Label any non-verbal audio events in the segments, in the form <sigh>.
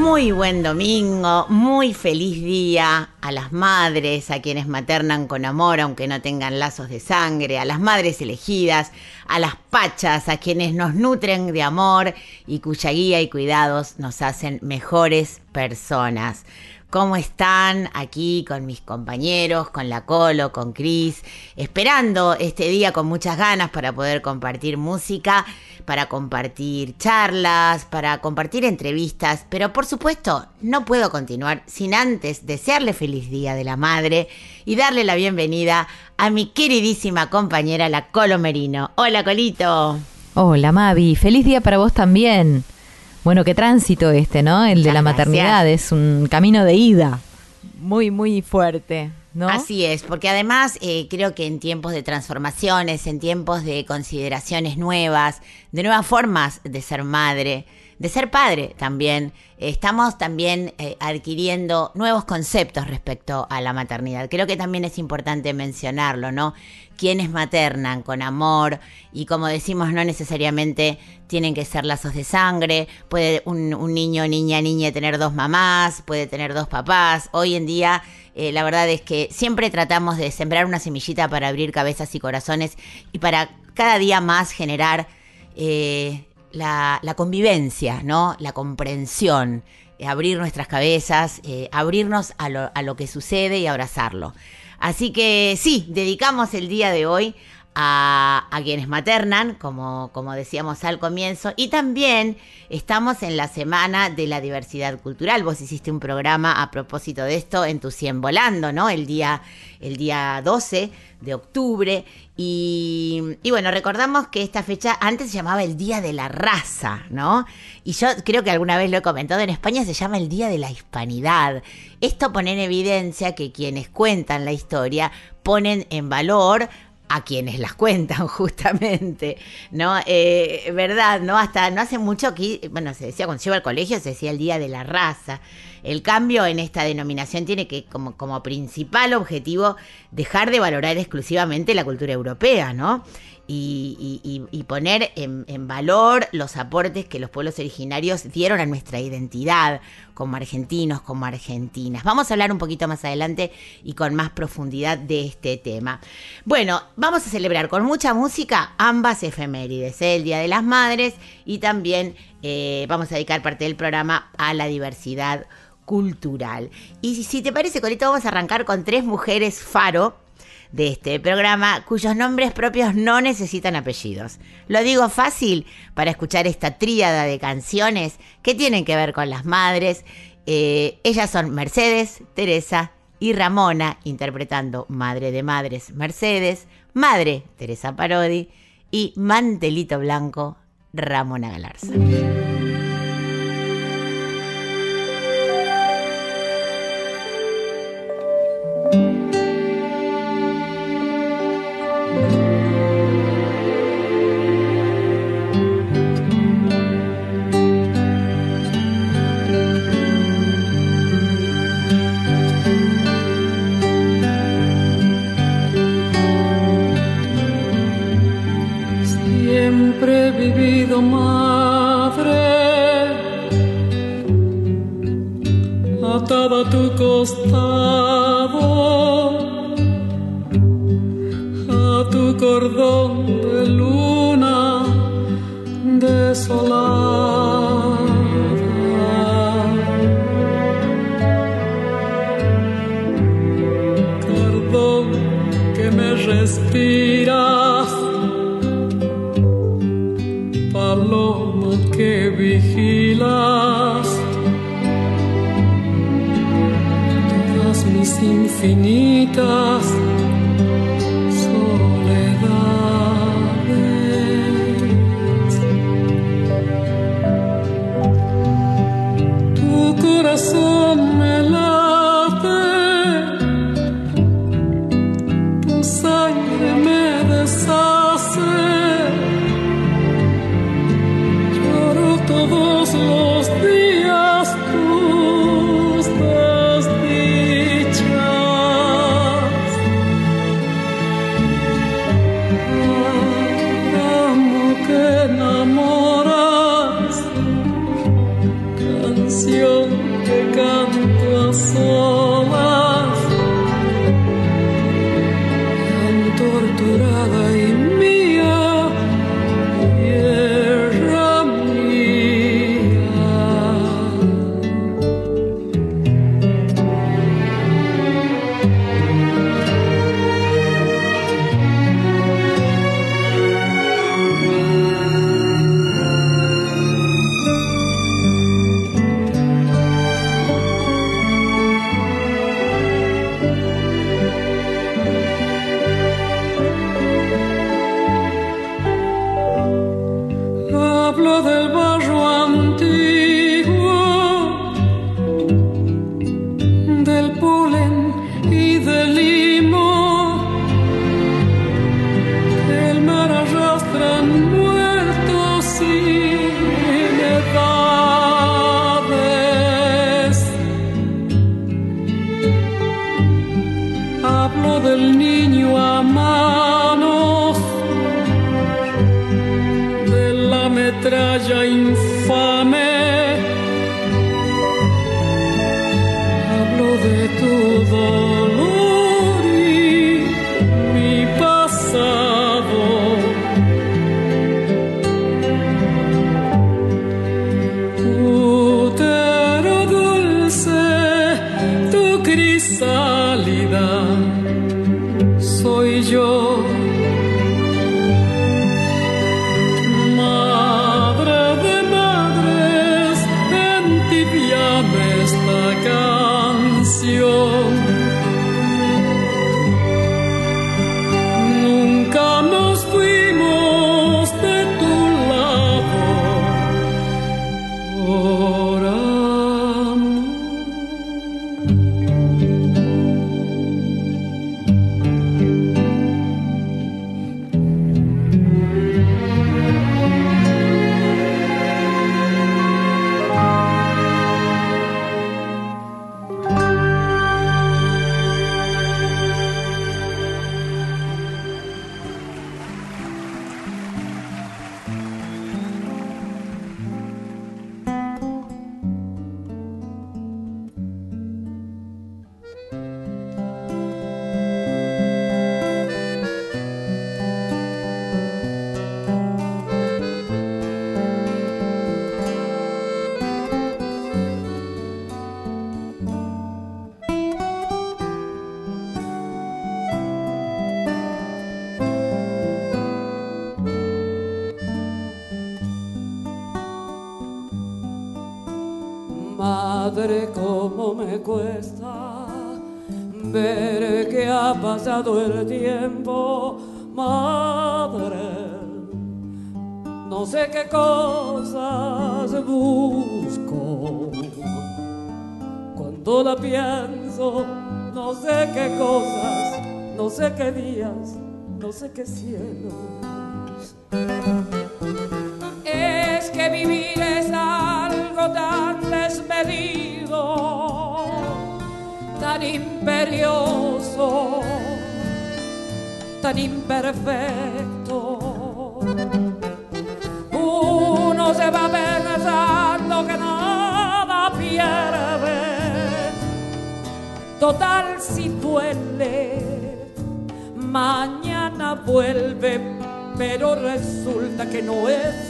Muy buen domingo, muy feliz día a las madres, a quienes maternan con amor aunque no tengan lazos de sangre, a las madres elegidas, a las pachas, a quienes nos nutren de amor y cuya guía y cuidados nos hacen mejores personas. ¿Cómo están aquí con mis compañeros, con la Colo, con Cris? Esperando este día con muchas ganas para poder compartir música, para compartir charlas, para compartir entrevistas, pero por supuesto no puedo continuar sin antes desearle feliz día de la madre y darle la bienvenida a mi queridísima compañera la Colo Merino. Hola Colito. Hola Mavi, feliz día para vos también. Bueno, qué tránsito este, ¿no? El de Muchas la gracias. maternidad, es un camino de ida. Muy, muy fuerte, ¿no? Así es, porque además eh, creo que en tiempos de transformaciones, en tiempos de consideraciones nuevas, de nuevas formas de ser madre, de ser padre también, eh, estamos también eh, adquiriendo nuevos conceptos respecto a la maternidad. Creo que también es importante mencionarlo, ¿no? Quienes maternan con amor y como decimos, no necesariamente tienen que ser lazos de sangre, puede un, niño, niña, niña tener dos mamás, puede tener dos papás. Hoy en día eh, la verdad es que siempre tratamos de sembrar una semillita para abrir cabezas y corazones y para cada día más generar la, la convivencia, ¿no? La comprensión, eh, abrir nuestras cabezas, eh, abrirnos a lo, a lo que sucede y abrazarlo. Así que sí, dedicamos el día de hoy a, quienes maternan, como, como decíamos al comienzo, y también estamos en la semana de la diversidad cultural. Vos hiciste un programa a propósito de esto en tu 100 Volando, ¿no? El día, el día 12 de octubre. Y, y bueno, recordamos que esta fecha antes se llamaba el Día de la Raza, ¿no? Y yo creo que alguna vez lo he comentado, en España se llama el Día de la Hispanidad. Esto pone en evidencia que quienes cuentan la historia ponen en valor a quienes las cuentan <laughs> justamente, ¿no? Eh, ¿Verdad? ¿No? Hasta no hace mucho aquí, bueno, se decía cuando yo iba al colegio, se decía el Día de la Raza. El cambio en esta denominación tiene que, como, como principal objetivo, dejar de valorar exclusivamente la cultura europea, ¿no? Y, y- poner en, valor los aportes que los pueblos originarios dieron a nuestra identidad como argentinos, como argentinas. Vamos a hablar un poquito más adelante y con más profundidad de este tema. Bueno, vamos a celebrar con mucha música ambas efemérides, ¿eh? el Día de las Madres y también eh, vamos a dedicar parte del programa a la diversidad cultural. Y si, si te parece, Colito, vamos a arrancar con tres mujeres faro de este programa cuyos nombres propios no necesitan apellidos. Lo digo fácil para escuchar esta tríada de canciones que tienen que ver con las madres. Eh, ellas son Mercedes, Teresa y Ramona, interpretando Madre de Madres, Mercedes, Madre, Teresa Parodi y Mantelito Blanco, Ramona Galarza. Madre, cómo me cuesta ver que ha pasado el tiempo. Madre, no sé qué cosas busco. Cuando la pienso, no sé qué cosas, no sé qué días, no sé qué cielos. Tan imperioso, tan imperfecto. Uno se va pensando que nada pierde, total si duele, mañana vuelve, pero resulta que no es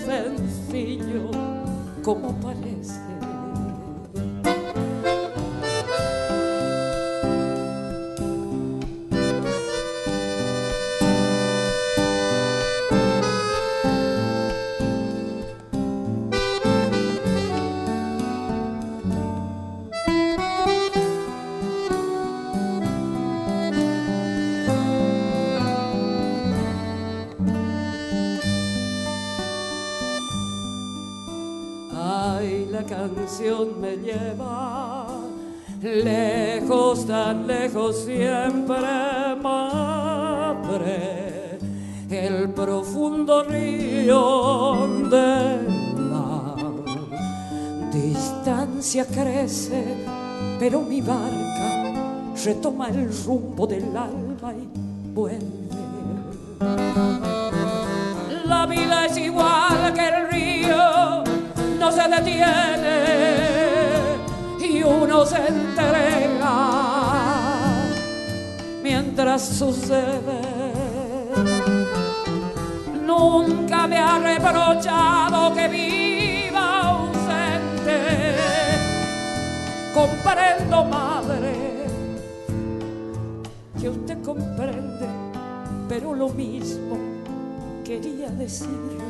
lleva lejos, tan lejos siempre, madre. El profundo río de la distancia crece, pero mi barca retoma el rumbo del alba y vuelve. La vida es igual que el río, no se detiene uno se entrega mientras sucede. Nunca me ha reprochado que viva ausente. Comprendo, madre, que usted comprende, pero lo mismo quería decirle.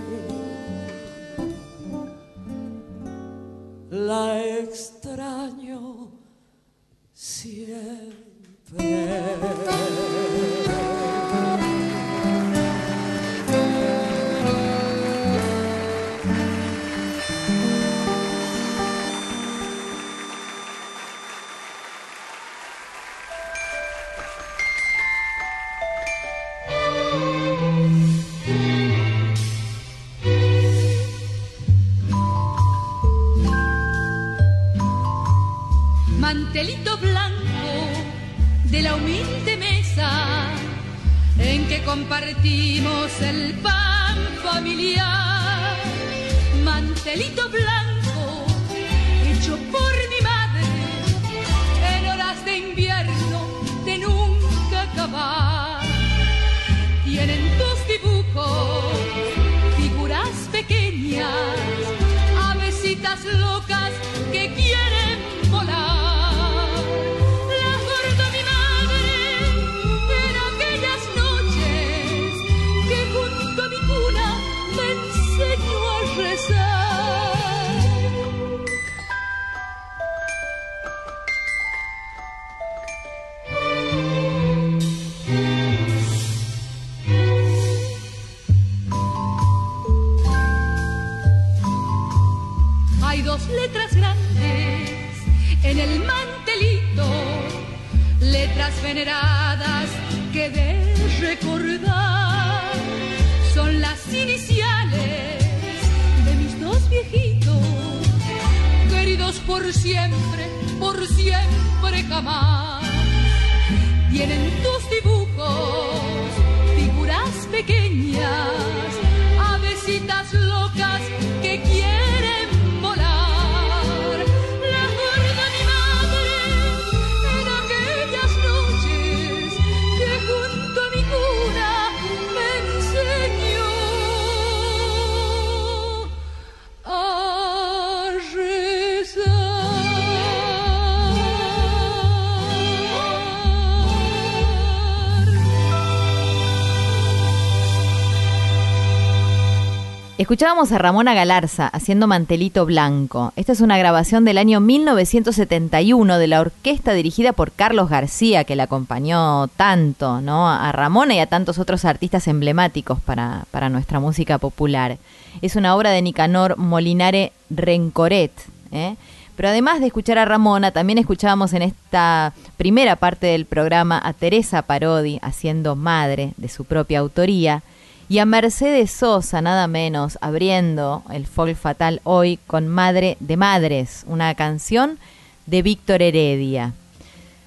La extraño Yeah. <laughs> Escuchábamos a Ramona Galarza haciendo Mantelito Blanco. Esta es una grabación del año 1971 de la orquesta dirigida por Carlos García, que la acompañó tanto ¿no? a Ramona y a tantos otros artistas emblemáticos para, para nuestra música popular. Es una obra de Nicanor Molinare Rencoret. ¿eh? Pero además de escuchar a Ramona, también escuchábamos en esta primera parte del programa a Teresa Parodi haciendo Madre de su propia autoría y a Mercedes Sosa, nada menos, abriendo el folk fatal hoy con Madre de Madres, una canción de Víctor Heredia.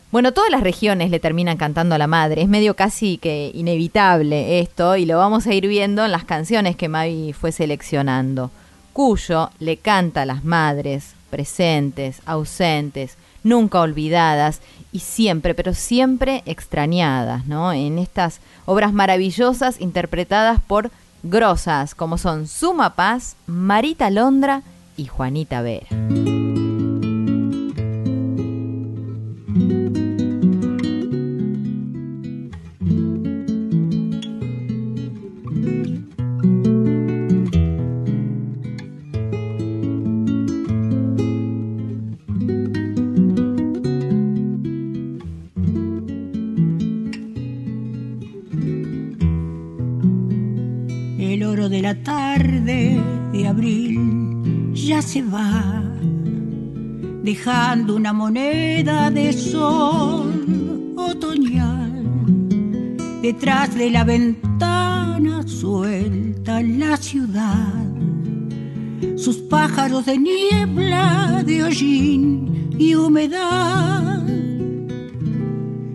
Bueno, todas las regiones le terminan cantando a la madre, es medio casi que inevitable esto y lo vamos a ir viendo en las canciones que Mavi fue seleccionando. Cuyo le canta a las madres, presentes, ausentes, nunca olvidadas y siempre, pero siempre extrañadas, ¿no? En estas obras maravillosas interpretadas por grosas como son Suma Paz, Marita Londra y Juanita Vera. La tarde de abril ya se va, dejando una moneda de sol otoñal. Detrás de la ventana suelta la ciudad, sus pájaros de niebla, de hollín y humedad.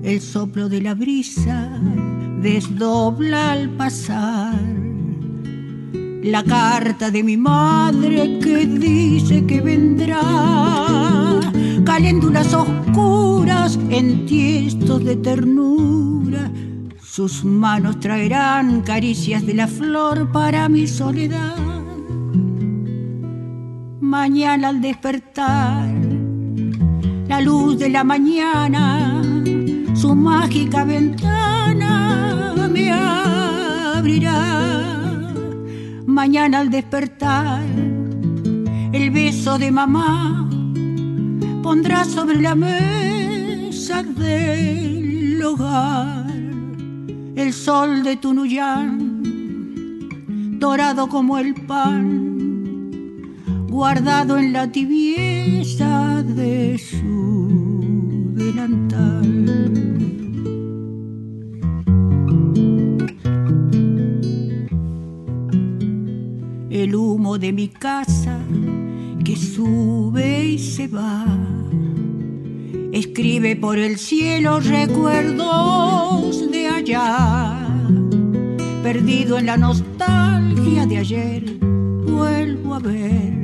El soplo de la brisa desdobla al pasar la carta de mi madre que dice que vendrá. Caléndulas oscuras en tiestos de ternura. Sus manos traerán caricias de la flor para mi soledad. Mañana al despertar, la luz de la mañana, su mágica ventana me abrirá mañana al despertar, el beso de mamá pondrá sobre la mesa del hogar el sol de Tunuyán, dorado como el pan, guardado en la tibieza de su delantal. De mi casa que sube y se va. Escribe por el cielo recuerdos de allá, perdido en la nostalgia de ayer, vuelvo a ver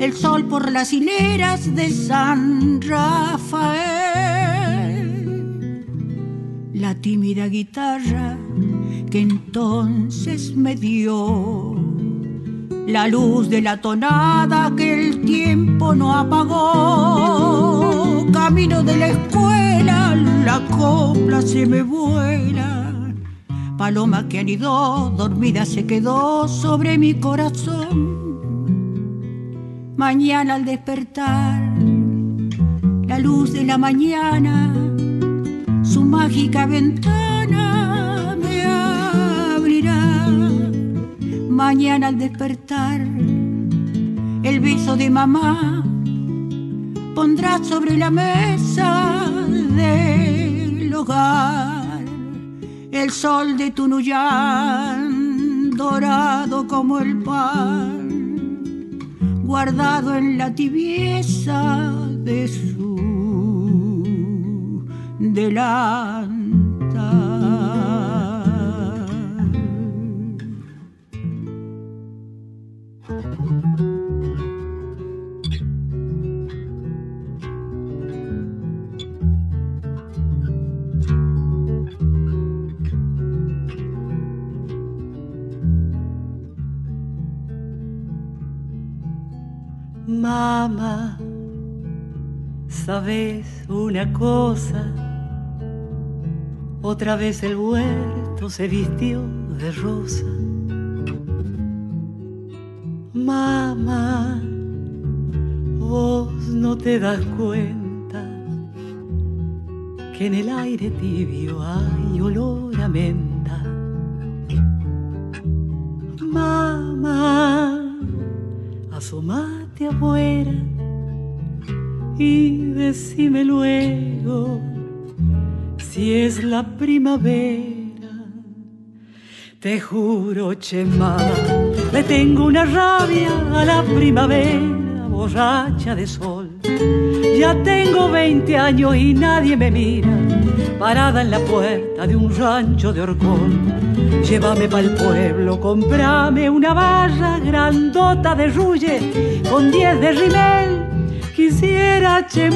el sol por las hileras de San Rafael. La tímida guitarra que entonces me dio la luz de la tonada que el tiempo no apagó. Camino de la escuela, la copla se me vuela. Paloma que anidó, dormida se quedó sobre mi corazón. Mañana al despertar, la luz de la mañana, su mágica ventana Mañana al despertar, el beso de mamá pondrá sobre la mesa del hogar el sol de Tunuyán, dorado como el pan guardado en la tibieza de su delantal. Mamá, ¿sabes una cosa? Otra vez el huerto se vistió de rosa. Mamá, vos no te das cuenta que en el aire tibio hay olor a menta. Mamá, asomate afuera y decime luego si es la primavera. Te juro, che mamá, le tengo una rabia a la primavera, borracha de sol. Ya tengo 20 años y nadie me mira, parada en la puerta de un rancho de Orcón. Llévame pa'l pueblo, comprame una barra grandota de rulle con 10 de rimel. Quisiera, che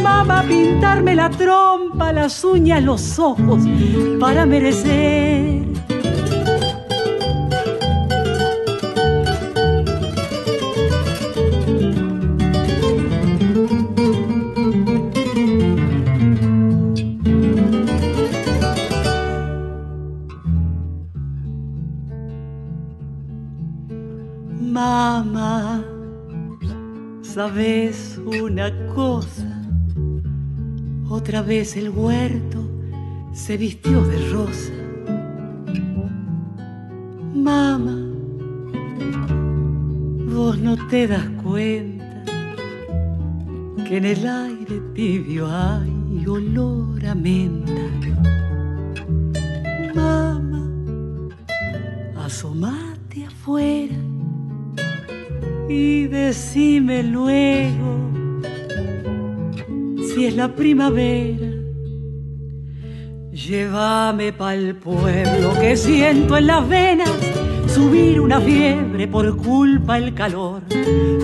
pintarme la trompa, las uñas, los ojos, para merecer ¿sabes una cosa? Otra vez el huerto se vistió de rosa. Mamá, vos no te das cuenta que en el aire tibio hay olor a menta. Mamá, asomate afuera y decime luego si es la primavera. Llévame pa'l pueblo que siento en las venas subir una fiebre por culpa el calor.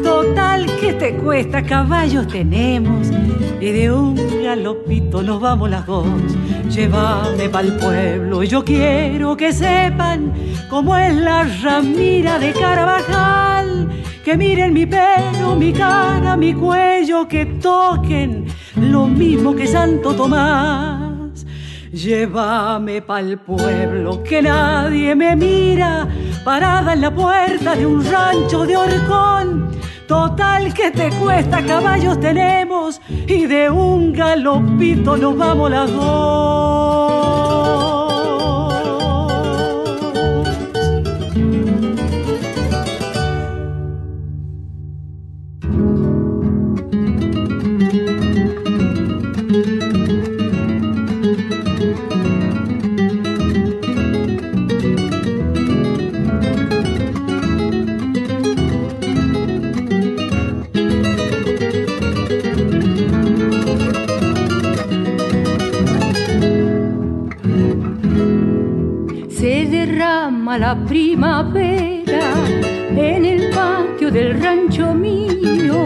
Total que te cuesta, caballos tenemos y de un galopito nos vamos las dos. Llévame pa'l pueblo y yo quiero que sepan cómo es la ramira de Carabajal. Que miren mi pelo, mi cara, mi cuello, que toquen lo mismo que Santo Tomás. Llévame pa'l pueblo, que nadie me mira, parada en la puerta de un rancho de Orcón. Total que te cuesta, caballos tenemos, y de un galopito nos vamos las dos. Derrama la primavera. En el patio del rancho mío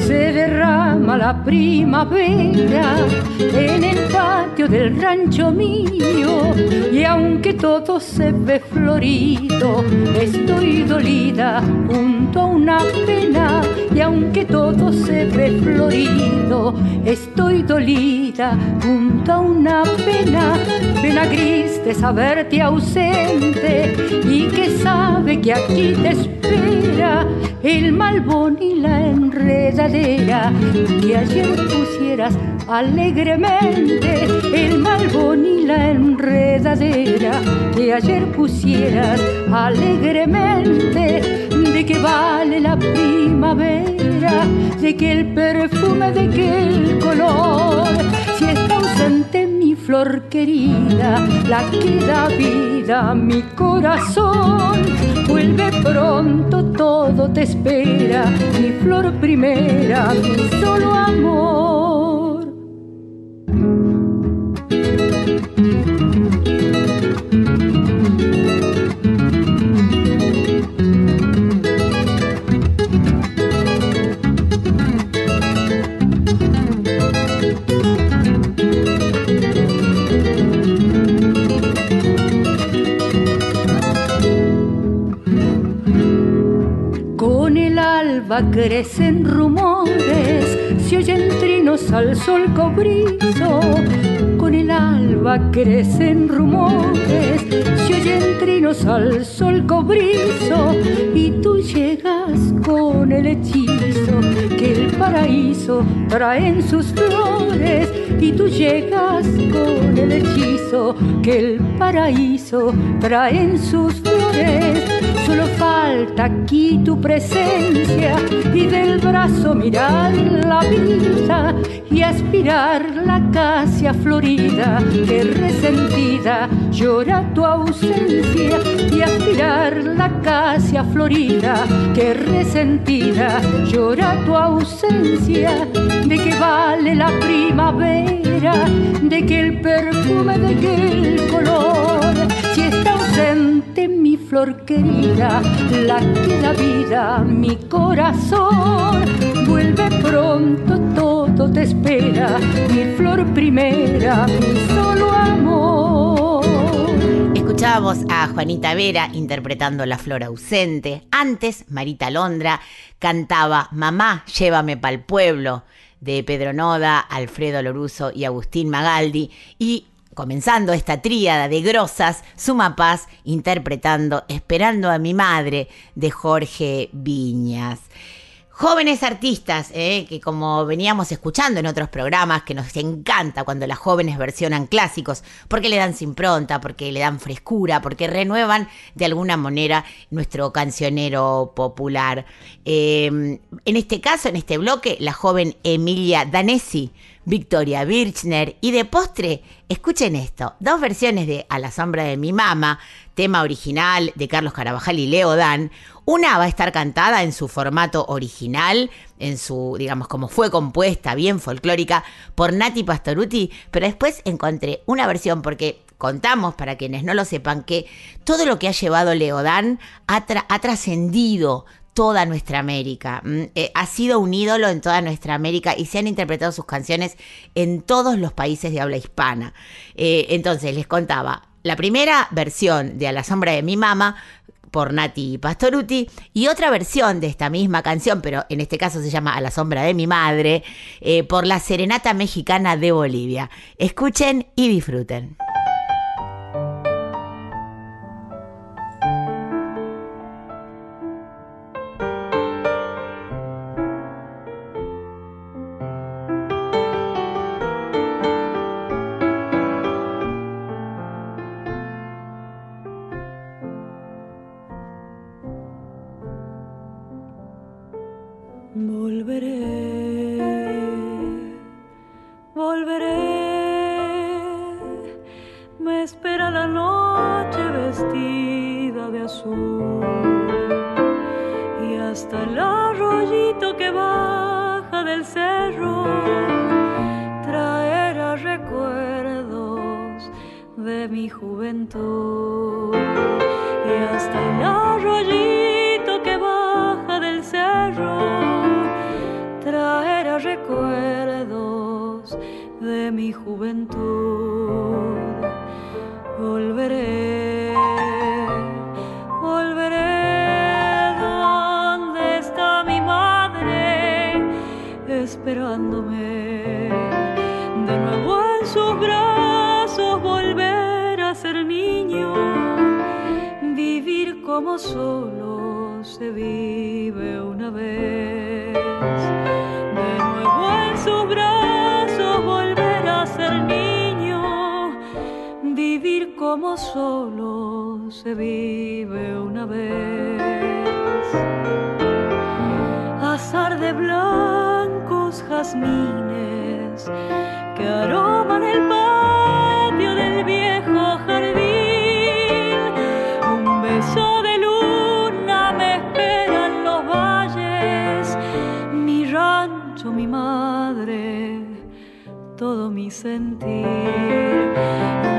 se derrama la primavera. En el del rancho mío. Y aunque todo se ve florido estoy dolida junto a una pena. Y aunque todo se ve florido estoy dolida junto a una pena. Pena gris de saberte ausente y que sabe que aquí te espera el malbón y la enredadera. Que ayer pusieras alegremente el malbón y la enredadera que ayer pusieras alegremente de que vale la primavera de que el perfume de que el color si está ausente mi flor querida la que da vida a mi corazón vuelve pronto todo te espera mi flor primera mi solo amor crecen rumores, se oyen trinos al sol cobrizo. Con el alba crecen rumores, se oyen trinos al sol cobrizo. Y tú llegas con el hechizo paraíso trae en sus flores. Y tú llegas con el hechizo que el paraíso trae en sus flores. Solo falta aquí tu presencia y del brazo mirar la vida y aspirar la acacia florida que resentida llora tu ausencia y aspirar la acacia florida que resentida llora tu ausencia de que vale la primavera de que el perfume de que el color si está ausente mi flor querida, la que da vida mi corazón. Vuelve pronto, todo te espera, mi flor primera, mi amor. Escuchábamos a Juanita Vera interpretando La Flor Ausente. Antes, Marita Londra cantaba Mamá, llévame pa'l pueblo de Pedro Noda, Alfredo Loruso y Agustín Magaldi. Y comenzando esta tríada de grosas, Suma Paz interpretando Esperando a mi madre de Jorge Viñas. Jóvenes artistas, eh, que como veníamos escuchando en otros programas, que nos encanta cuando las jóvenes versionan clásicos, porque le dan impronta, porque le dan frescura, porque renuevan de alguna manera nuestro cancionero popular. Eh, en este caso, en este bloque, la joven Emilia Danesi, Victoria Birchner y de postre, escuchen esto, dos versiones de A la sombra de mi mamá, tema original de Carlos Carabajal y Leo Dan. Una va a estar cantada en su formato original, en su, digamos, como fue compuesta, bien folclórica, por Nati Pastoruti, pero después encontré una versión porque contamos, para quienes no lo sepan, que todo lo que ha llevado Leodán ha, ha trascendido toda nuestra América. Mm, eh, ha sido un ídolo en toda nuestra América y se han interpretado sus canciones en todos los países de habla hispana. Eh, entonces, les contaba, la primera versión de A la sombra de mi mamá por Nati Pastoruti y otra versión de esta misma canción, pero en este caso se llama A la sombra de mi madre, eh, por la Serenata Mexicana de Bolivia. Escuchen y disfruten. Volveré, volveré, me espera la noche vestida de azul y hasta el arroyito que baja del cerro traerá recuerdos de mi juventud. Y hasta el arroyito de mi juventud. Volveré, volveré. ¿Dónde está mi madre? Esperándome. De nuevo en sus brazos volver a ser niño. Vivir como solo se vive una vez. Como solo se vive una vez. Azar de blancos jazmines que aroman el patio del viejo jardín. Un beso de luna me espera en los valles, mi rancho, mi madre, todo mi sentir.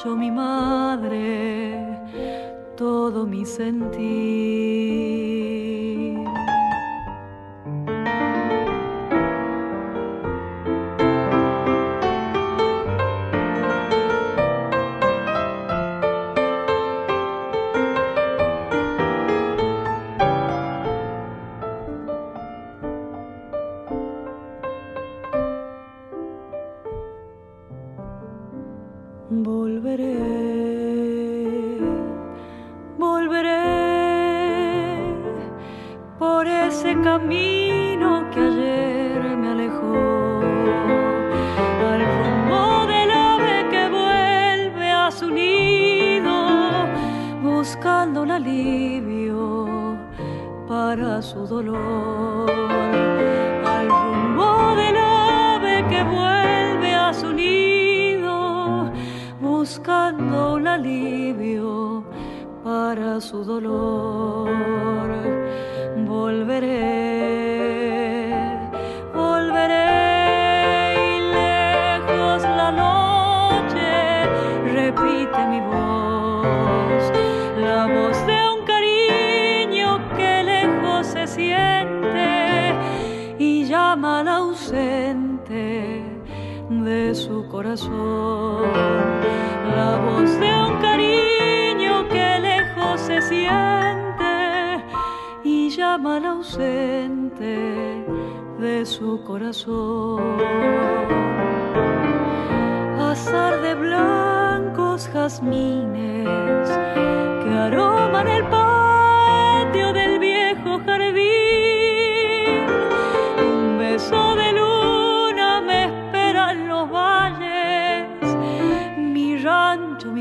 Rancho, mi madre, todo mi sentir. Para su dolor, al rumbo del ave que vuelve a su nido, buscando un alivio para su dolor. Corazón. La voz de un cariño que lejos se siente y llama al ausente de su corazón. Azar de blancos jazmines que aroman el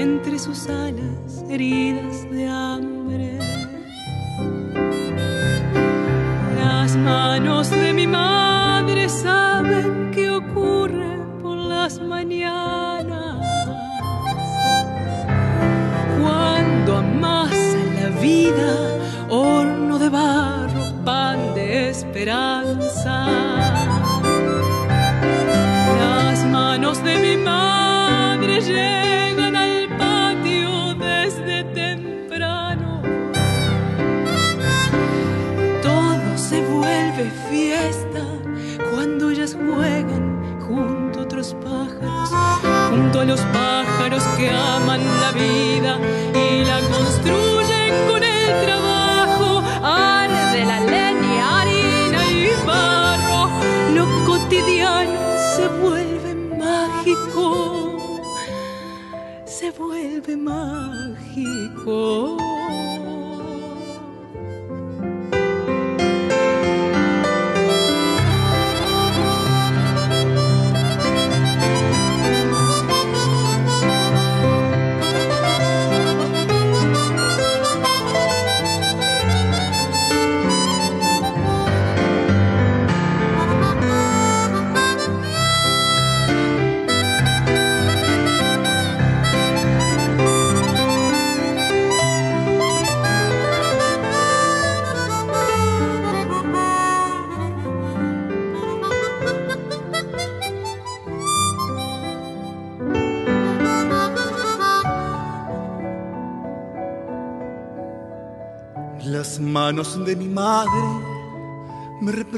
Entre sus alas heridas de hambre. cool.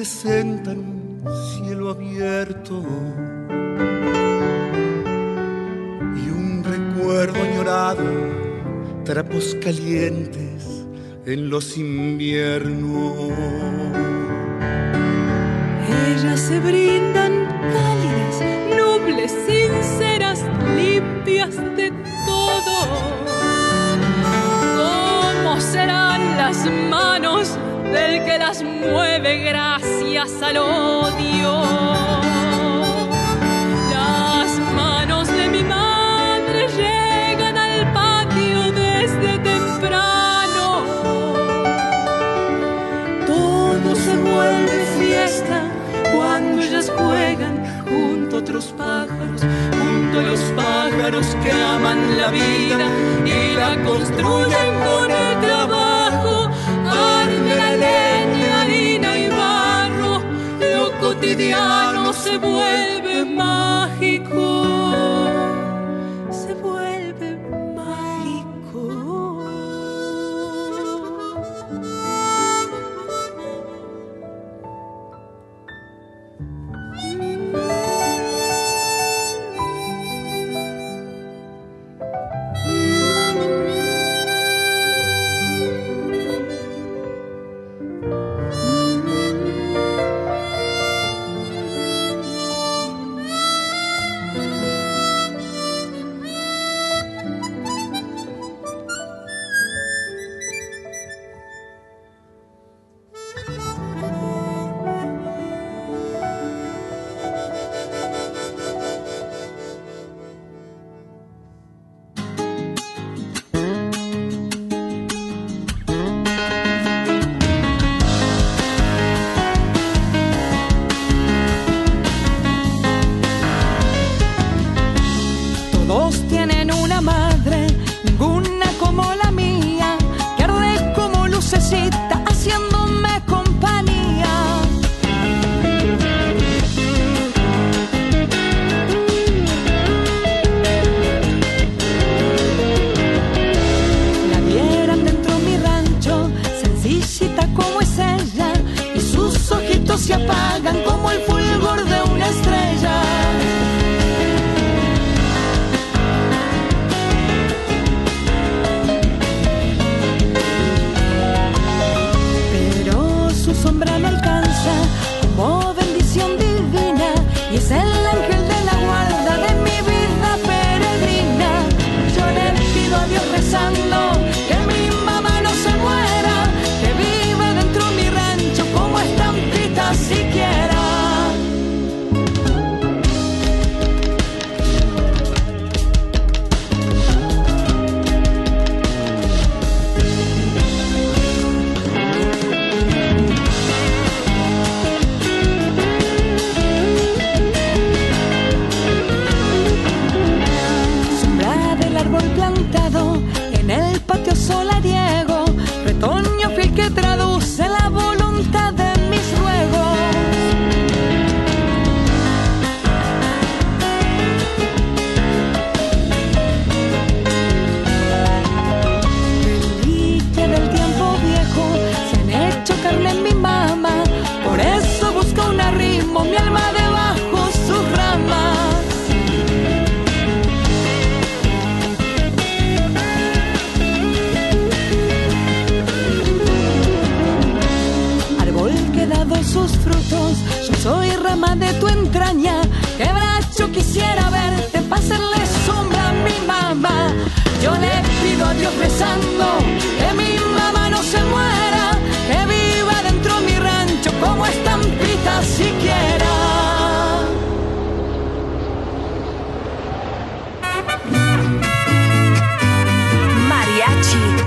representan cielo abierto y un recuerdo añorado, trapos calientes en los inviernos. y la construyen con el trabajo, arde la leña, harina y barro, lo cotidiano se vuelve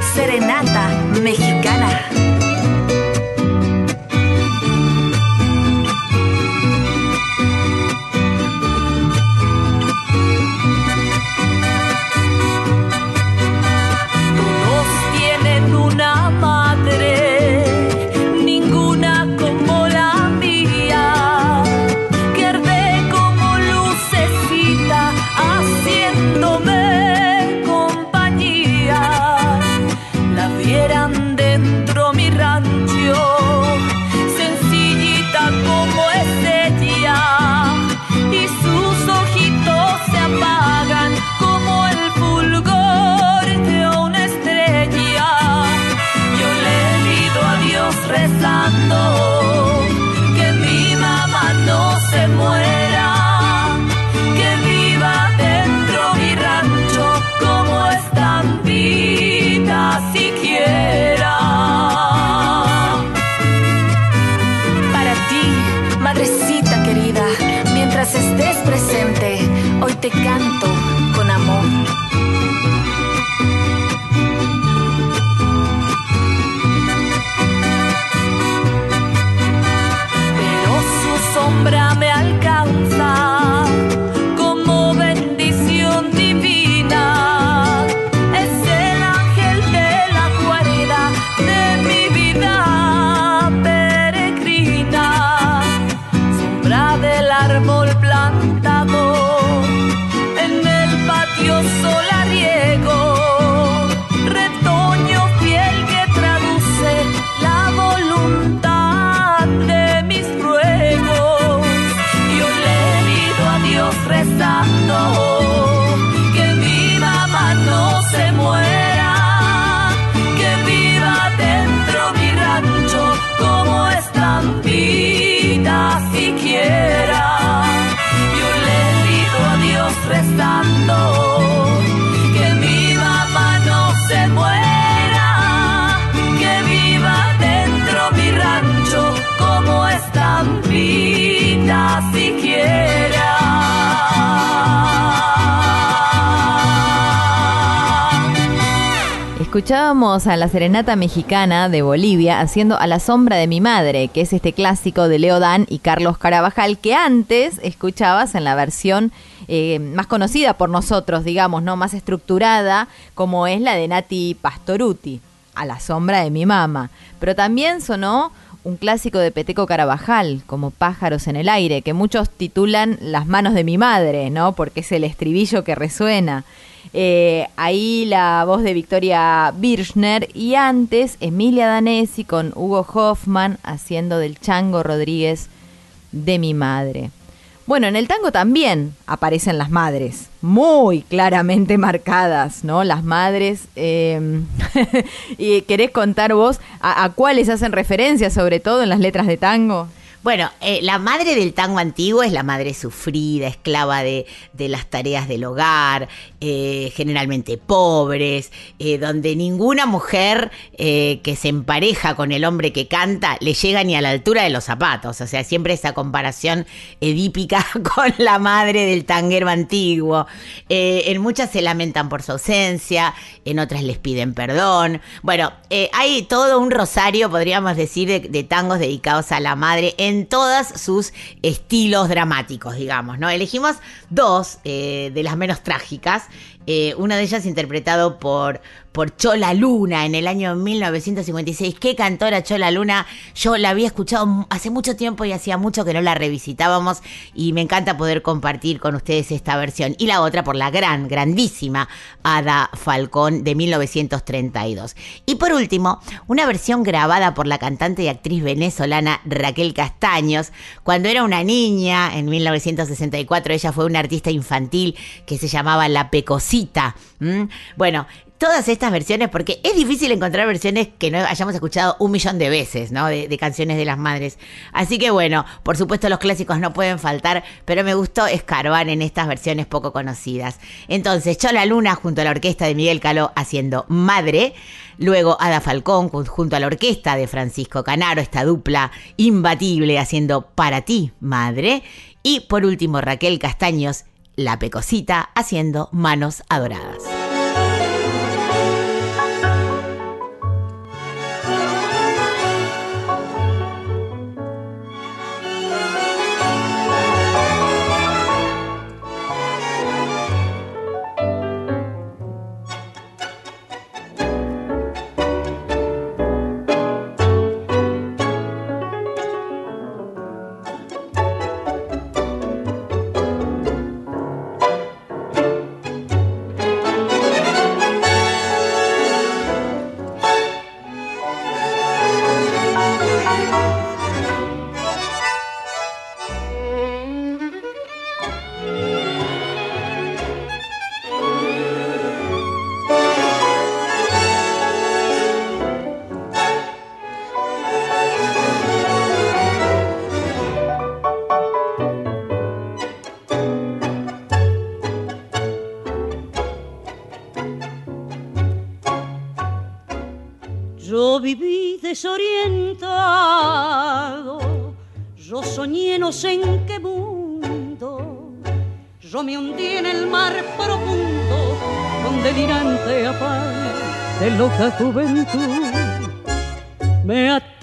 serenata mexicana. Escuchábamos a la Serenata Mexicana de Bolivia haciendo A la sombra de mi madre, que es este clásico de Leo Dan y Carlos Carabajal, que antes escuchabas en la versión eh, más conocida por nosotros, digamos, no más estructurada, como es la de Nati Pastoruti, A la sombra de mi mamá. Pero también sonó un clásico de Peteco Carabajal, como Pájaros en el aire, que muchos titulan Las manos de mi madre, ¿no? Porque es el estribillo que resuena. Eh, ahí la voz de Victoria Birchner y antes Emilia Danesi con Hugo Hoffman haciendo del Chango Rodríguez de mi madre. Bueno, en el tango también aparecen las madres, muy claramente marcadas, ¿no? Las madres. eh, <laughs> ¿Y querés contar vos a, a cuáles hacen referencia, sobre todo en las letras de tango? Bueno, eh, la madre del tango antiguo es la madre sufrida, esclava de, las tareas del hogar, eh, generalmente pobres, eh, donde ninguna mujer que se empareja con el hombre que canta le llega ni a la altura de los zapatos. O sea, siempre esa comparación edípica <laughs> con la madre del tanguero antiguo. En muchas se lamentan por su ausencia, en otras les piden perdón. Bueno, hay todo un rosario, podríamos decir, de, de tangos dedicados a la madre en todos sus estilos dramáticos, digamos, ¿no? Elegimos dos eh, de las menos trágicas. Eh, una de ellas interpretado por, por Chola Luna en el año 1956. ¿Qué cantora Chola Luna? Yo la había escuchado hace mucho tiempo y hacía mucho que no la revisitábamos y me encanta poder compartir con ustedes esta versión. Y la otra por la gran, grandísima Ada Falcón de 1932. Y por último, una versión grabada por la cantante y actriz venezolana Raquel Castaños. Cuando era una niña, en 1964, ella fue una artista infantil que se llamaba La Pecosita. Bueno, todas estas versiones, porque es difícil encontrar versiones que no hayamos escuchado un millón de veces, ¿no? De, canciones de las madres. Así que bueno, por supuesto los clásicos no pueden faltar, pero me gustó escarbar en estas versiones poco conocidas. Entonces, Chola Luna junto a la orquesta de Miguel Caló haciendo Madre. Luego Ada Falcón junto a la orquesta de Francisco Canaro, esta dupla imbatible haciendo Para ti, Madre. Y por último Raquel Castaños, La Pecosita, haciendo Manos Adoradas.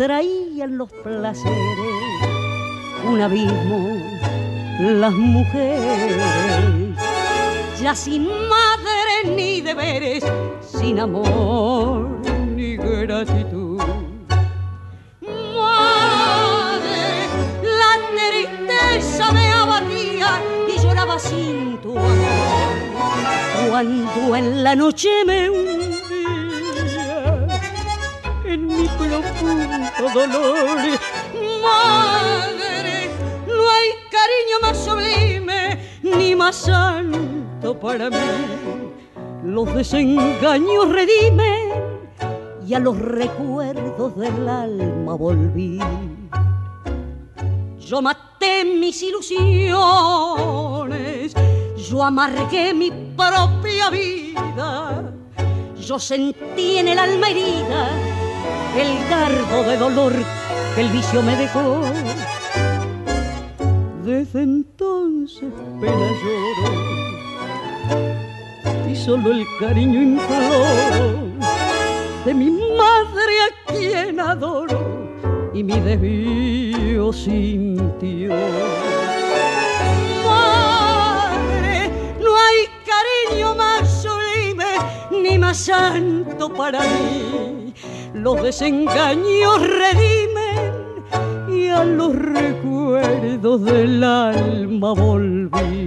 Me atraían los placeres, un abismo, las mujeres, ya sin madre ni deberes, sin amor ni gratitud. Madre, la tristeza me abatía y lloraba sin tu amor. Cuando en la noche me mi profundo dolor. Madre, no hay cariño más sublime ni más santo para mí. Los desengaños redimen y a los recuerdos del alma volví. Yo maté mis ilusiones, yo amargué mi propia vida, yo sentí en el alma herida el dardo de dolor que el vicio me dejó. Desde entonces pena lloro y solo el cariño imploro de mi madre a quien adoro y mi desvío sintió. Madre, no hay cariño más sublime ni más santo para mí. Los desengaños redimen y a los recuerdos del alma volví.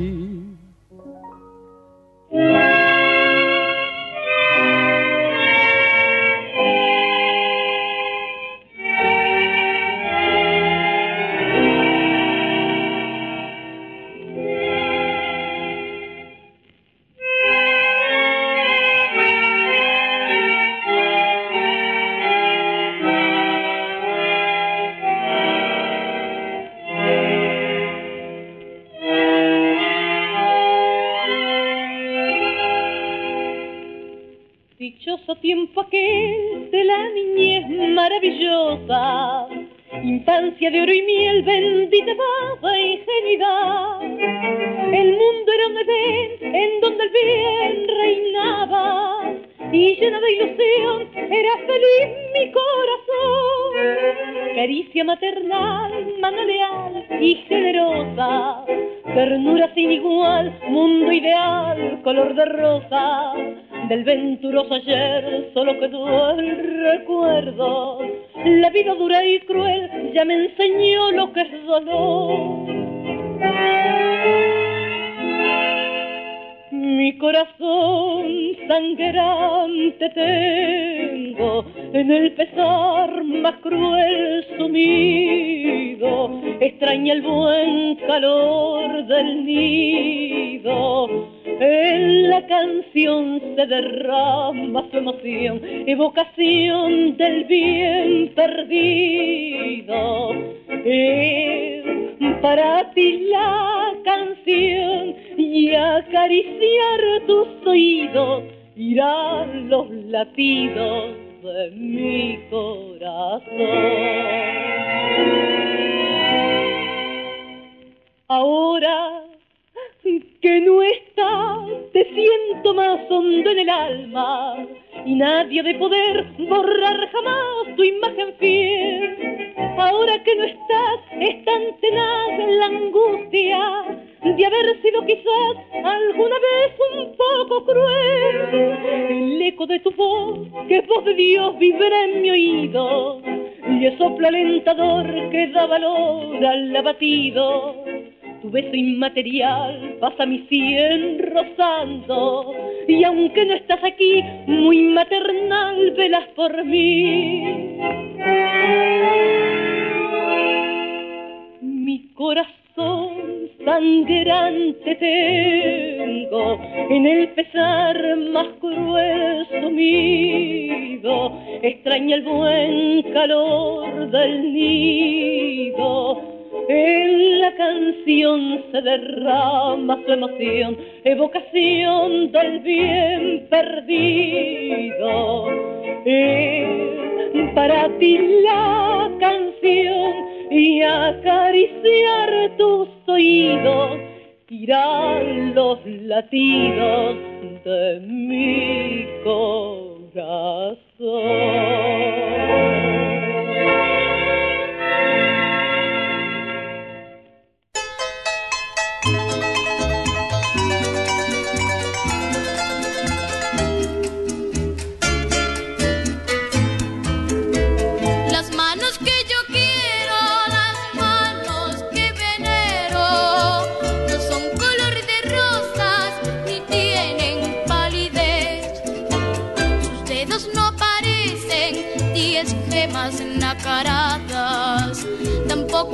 Corazón.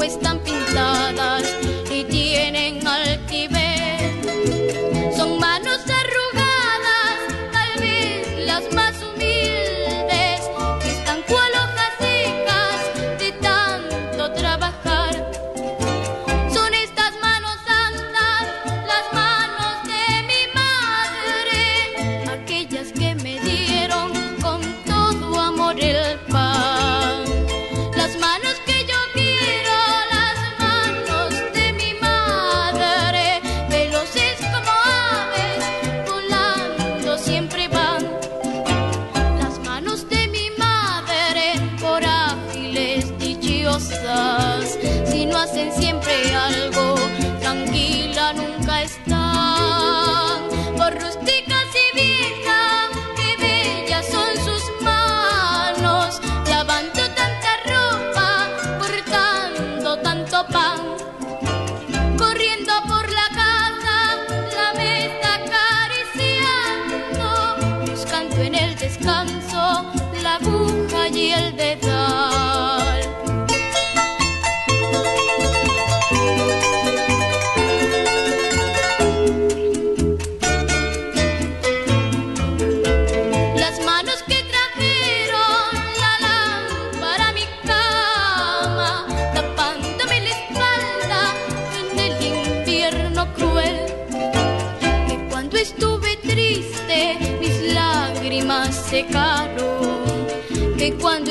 Tampoco están pintadas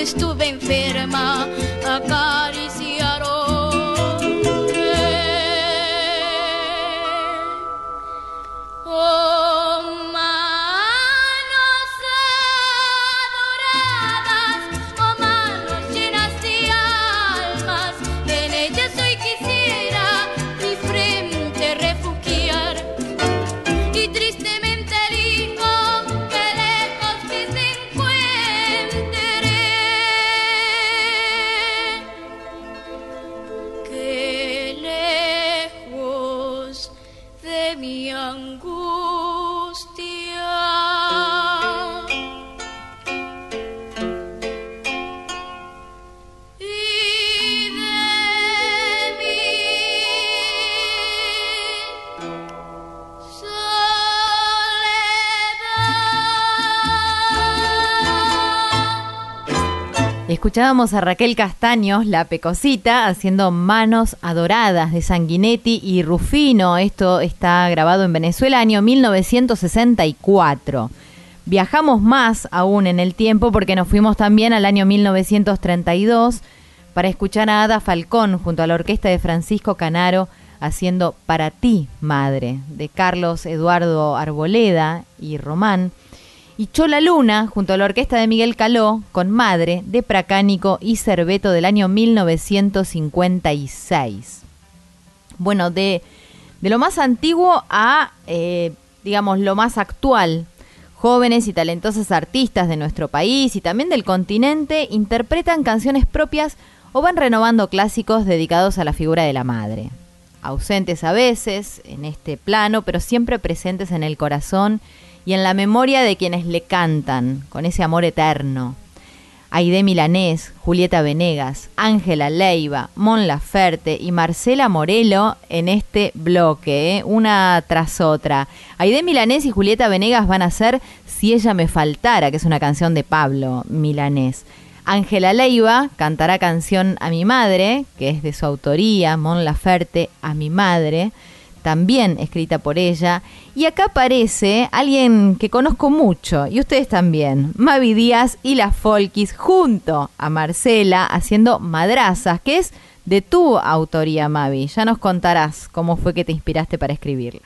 Que cuando estuve A Raquel Castaños, la pecosita, haciendo Manos Adoradas de Sanguinetti y Rufino. Esto está grabado en Venezuela, año 1964. Viajamos más aún en el tiempo porque nos fuimos también al año 1932 para escuchar a Ada Falcón junto a la orquesta de Francisco Canaro haciendo Para ti, Madre, de Carlos Eduardo Arboleda y Román. Y Chola Luna, junto a la orquesta de Miguel Caló, con Madre, de Pracánico y Cerveto del año 1956. Bueno, de, de lo más antiguo a, eh, digamos, lo más actual. Jóvenes y talentosas artistas de nuestro país y también del continente interpretan canciones propias o van renovando clásicos dedicados a la figura de la madre. Ausentes a veces en este plano, pero siempre presentes en el corazón y en la memoria de quienes le cantan, con ese amor eterno. Aide Milanés, Julieta Venegas, Ángela Leiva, Mon Laferte y Marcela Morelo en este bloque, ¿eh? una tras otra. Aide Milanés y Julieta Venegas van a ser Si ella me faltara, que es una canción de Pablo Milanés. Ángela Leiva cantará canción a mi madre, que es de su autoría, Mon Laferte a mi madre también escrita por ella. Y acá aparece alguien que conozco mucho, y ustedes también, Mavi Díaz y las Folkis junto a Marcela haciendo Madrazas, que es de tu autoría, Mavi. Ya nos contarás cómo fue que te inspiraste para escribirla.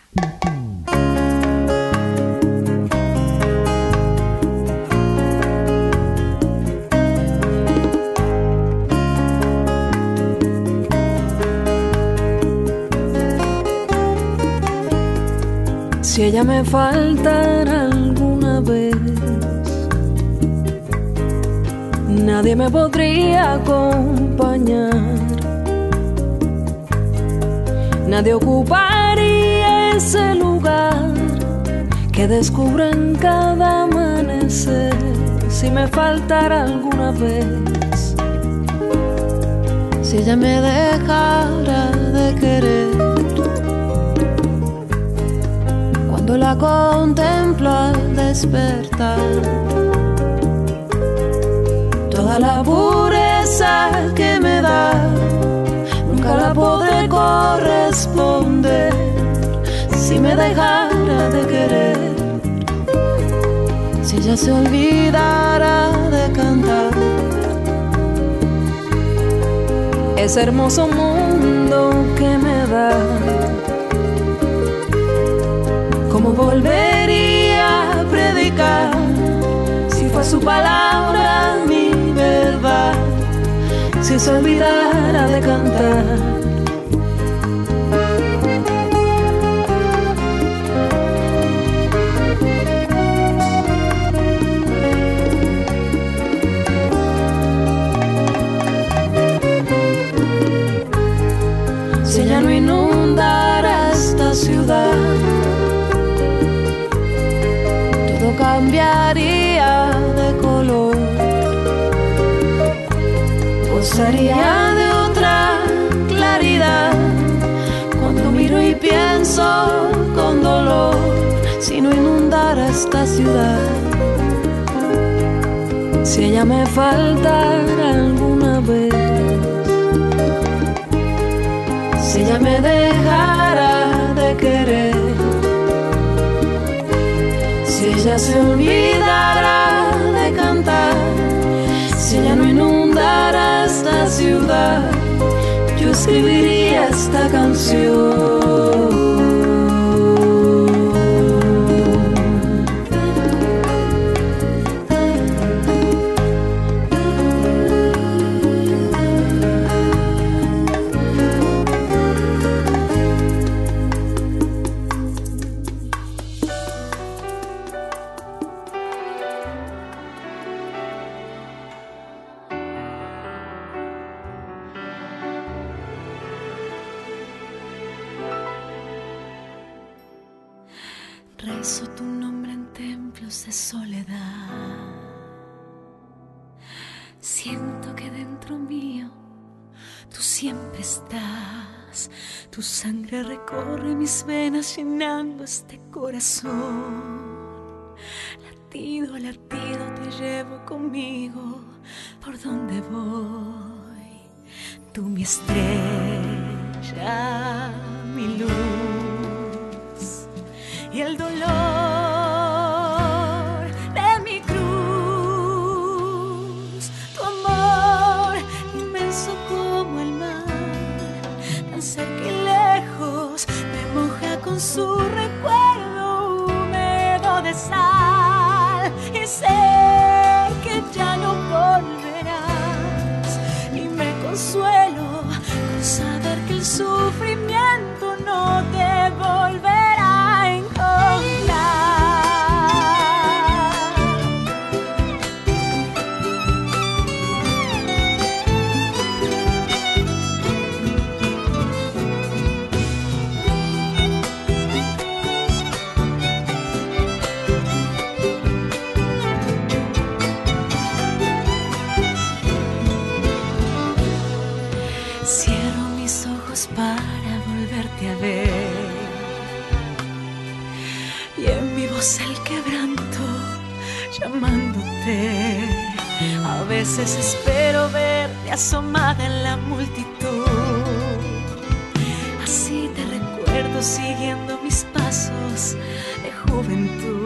Si ella me faltara alguna vez, nadie me podría acompañar. Nadie ocuparía ese lugar que descubro en cada amanecer. Si me faltara alguna vez, si ella me dejara de querer. Cuando la contemplo al despertar. Toda la pureza que me da, nunca la podré corresponder si me dejara de querer. Si ella se olvidara de cantar. Ese hermoso mundo que me da ¿Cómo volvería a predicar si fue su palabra mi verdad? Si se olvidara de cantar. Si ella no inundara esta ciudad Gozaría de otra claridad. Cuando miro y pienso con dolor si no inundara esta ciudad. Si ella me faltara alguna vez, si ella me dejara de querer. Si ella se olvidara de cantar, si ella no inundara esta ciudad, yo escribiría esta canción. llenando este corazón. Latido latido te llevo conmigo por donde voy. Tú mi estrella, mi luz y el dolor. con su recuerdo húmedo de sal y sé que ya no volverás y me consuelo con saber que el sufrimiento no te volverá. veces espero verte asomada en la multitud. Así te recuerdo siguiendo mis pasos de juventud.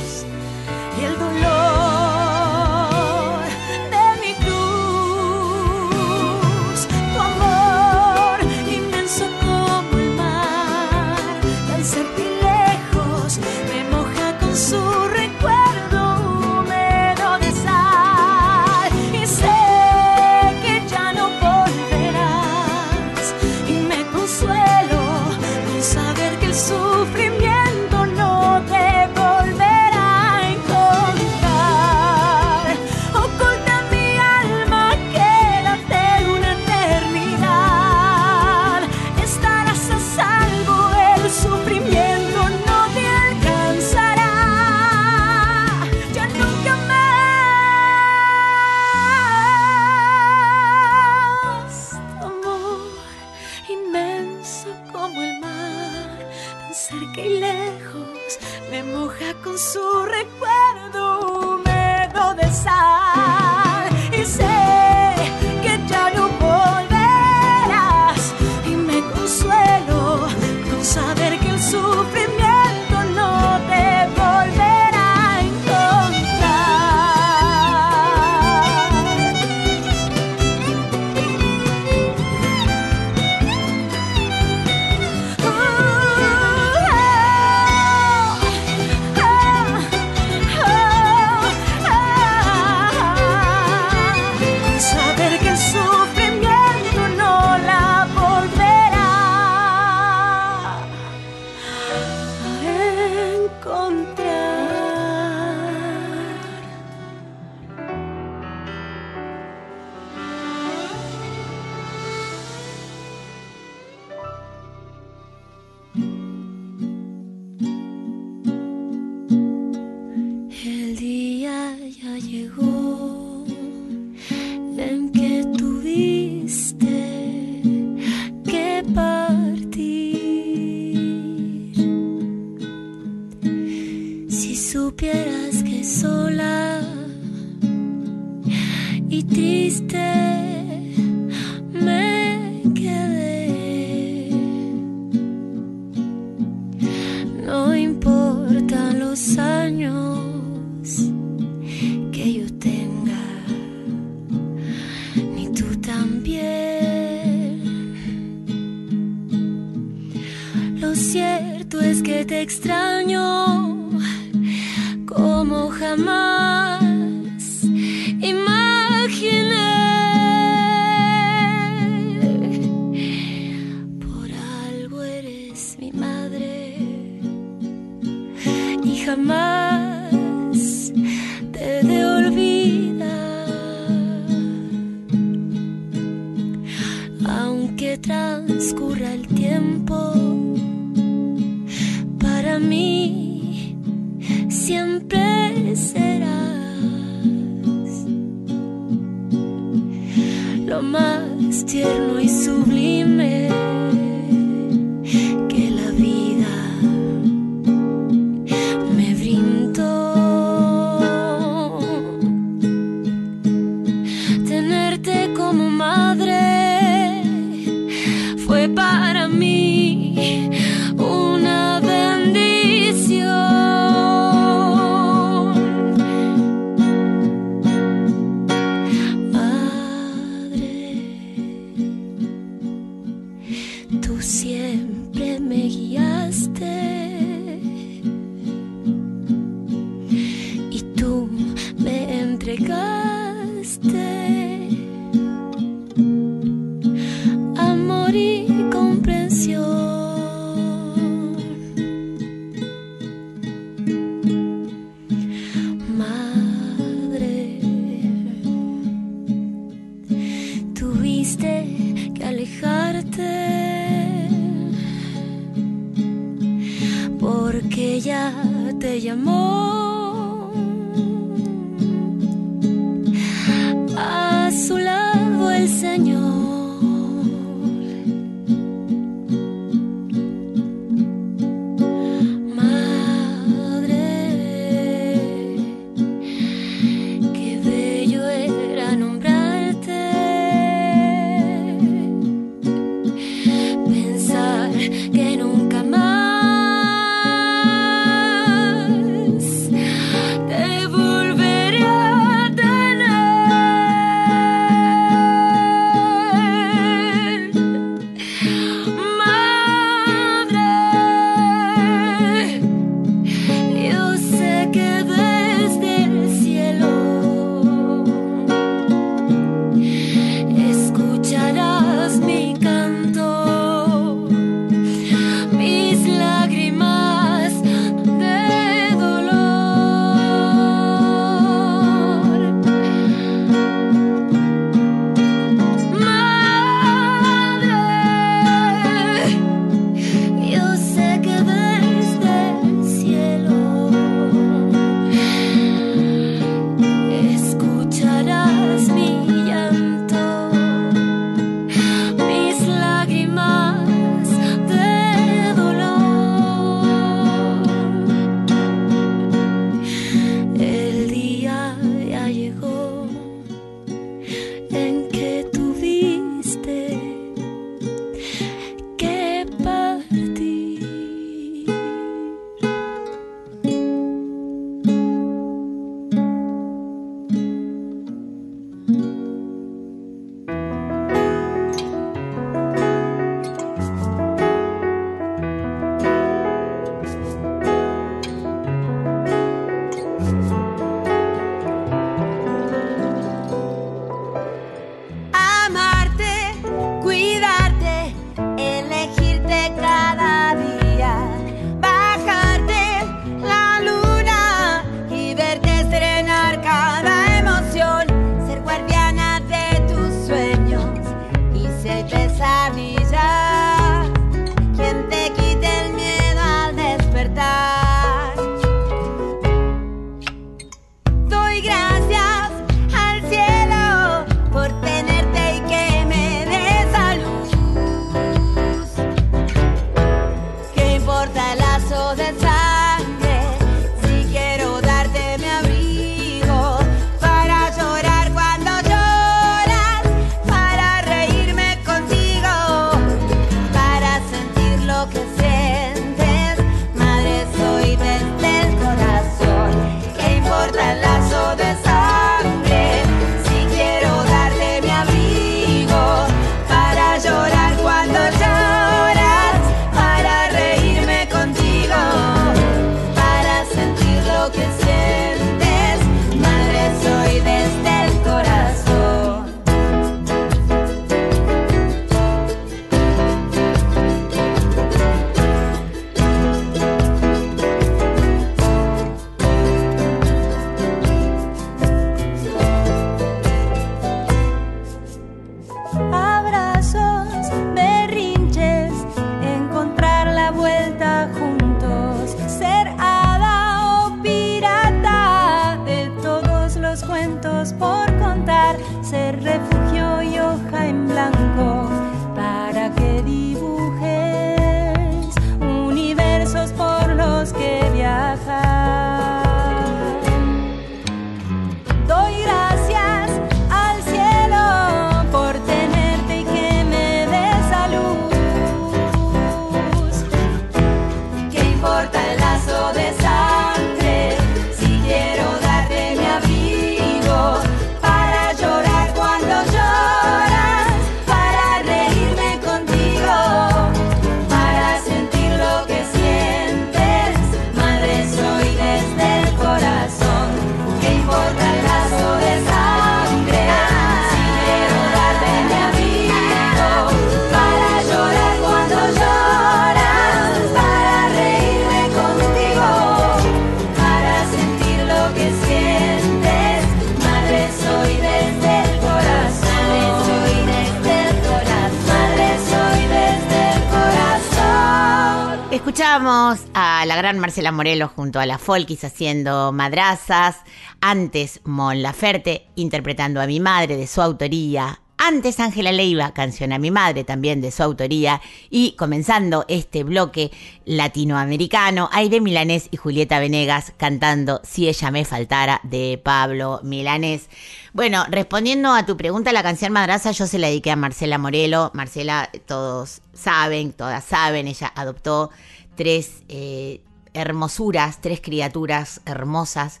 A la gran Marcela Morelos junto a la Folkis haciendo madrazas. Antes Mon Laferte interpretando a mi madre de su autoría. Antes Ángela Leiva, canción a mi madre también de su autoría. Y comenzando este bloque latinoamericano, Aire Milanés y Julieta Venegas cantando Si ella me faltara de Pablo Milanés. Bueno, respondiendo a tu pregunta, la canción Madraza yo se la dediqué a Marcela Morelo. Marcela, todos saben, todas saben, ella adoptó tres eh, hermosuras, tres criaturas hermosas.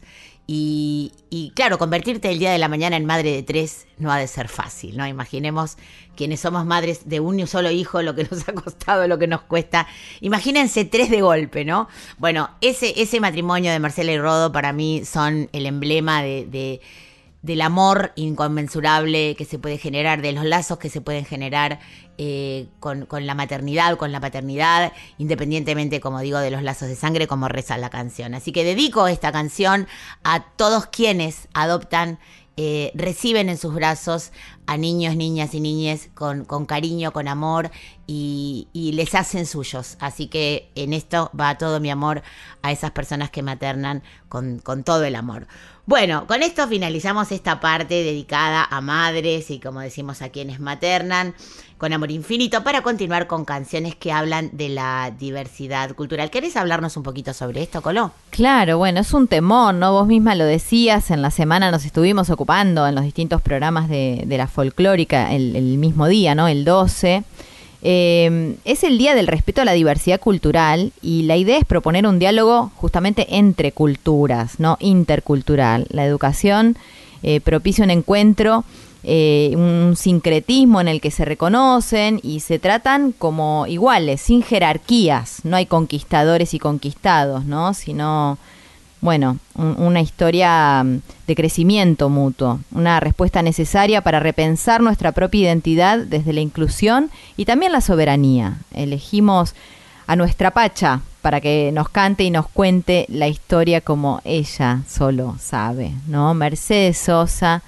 Y, claro, convertirte el día de la mañana en madre de tres no ha de ser fácil, ¿no? Imaginemos quienes somos madres de un solo hijo, lo que nos <laughs> ha costado, lo que nos cuesta. Imagínense tres de golpe, ¿no? Bueno, ese, ese matrimonio de Marcela y Rodo para mí son el emblema de del amor inconmensurable que se puede generar, de los lazos que se pueden generar eh, con, con, la maternidad, con la paternidad, independientemente, como digo, de los lazos de sangre, como reza la canción. Así que dedico esta canción a todos quienes adoptan, eh, reciben en sus brazos a niños, niñas y niñas con, cariño, con amor y, y, les hacen suyos. Así que en esto va todo mi amor a esas personas que maternan con, con todo el amor. Bueno, con esto finalizamos esta parte dedicada a madres y como decimos a quienes maternan con amor infinito para continuar con canciones que hablan de la diversidad cultural. ¿Querés hablarnos un poquito sobre esto, Coló? Claro, bueno, es un temor, ¿no? Vos misma lo decías, en la semana nos estuvimos ocupando en los distintos programas de, de la folclórica el, mismo día, ¿no? El 12. Eh, es el Día del Respeto a la Diversidad Cultural y la idea es proponer un diálogo justamente entre culturas, no intercultural. La educación eh, propicia un encuentro, eh, un sincretismo en el que se reconocen y se tratan como iguales, sin jerarquías. No hay conquistadores y conquistados, ¿no? Sino bueno, un, una historia mm, de crecimiento mutuo, una respuesta necesaria para repensar nuestra propia identidad desde la inclusión y también la soberanía. Elegimos a nuestra Pacha para que nos cante y nos cuente la historia como ella solo sabe, ¿no? Mercedes Sosa,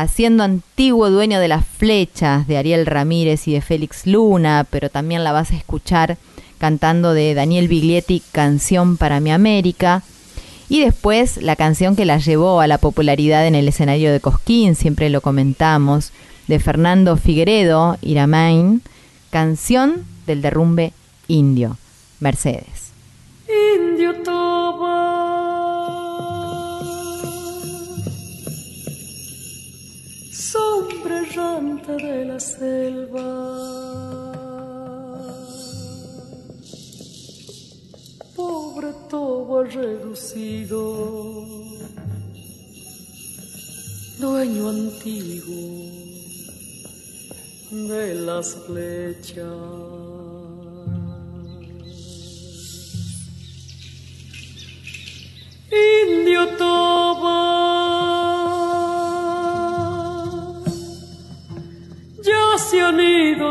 haciendo antiguo dueño de las flechas de Ariel Ramírez y de Félix Luna, pero también la vas a escuchar cantando de Daniel Biglietti, Canción para mi América. Y después la canción que la llevó a la popularidad en el escenario de Cosquín, siempre lo comentamos, de Fernando Figueredo, Iramain, canción del derrumbe indio, Mercedes. Indio Toba, sombra errante de la selva. pobre tobo reducido, dueño antiguo de las flechas.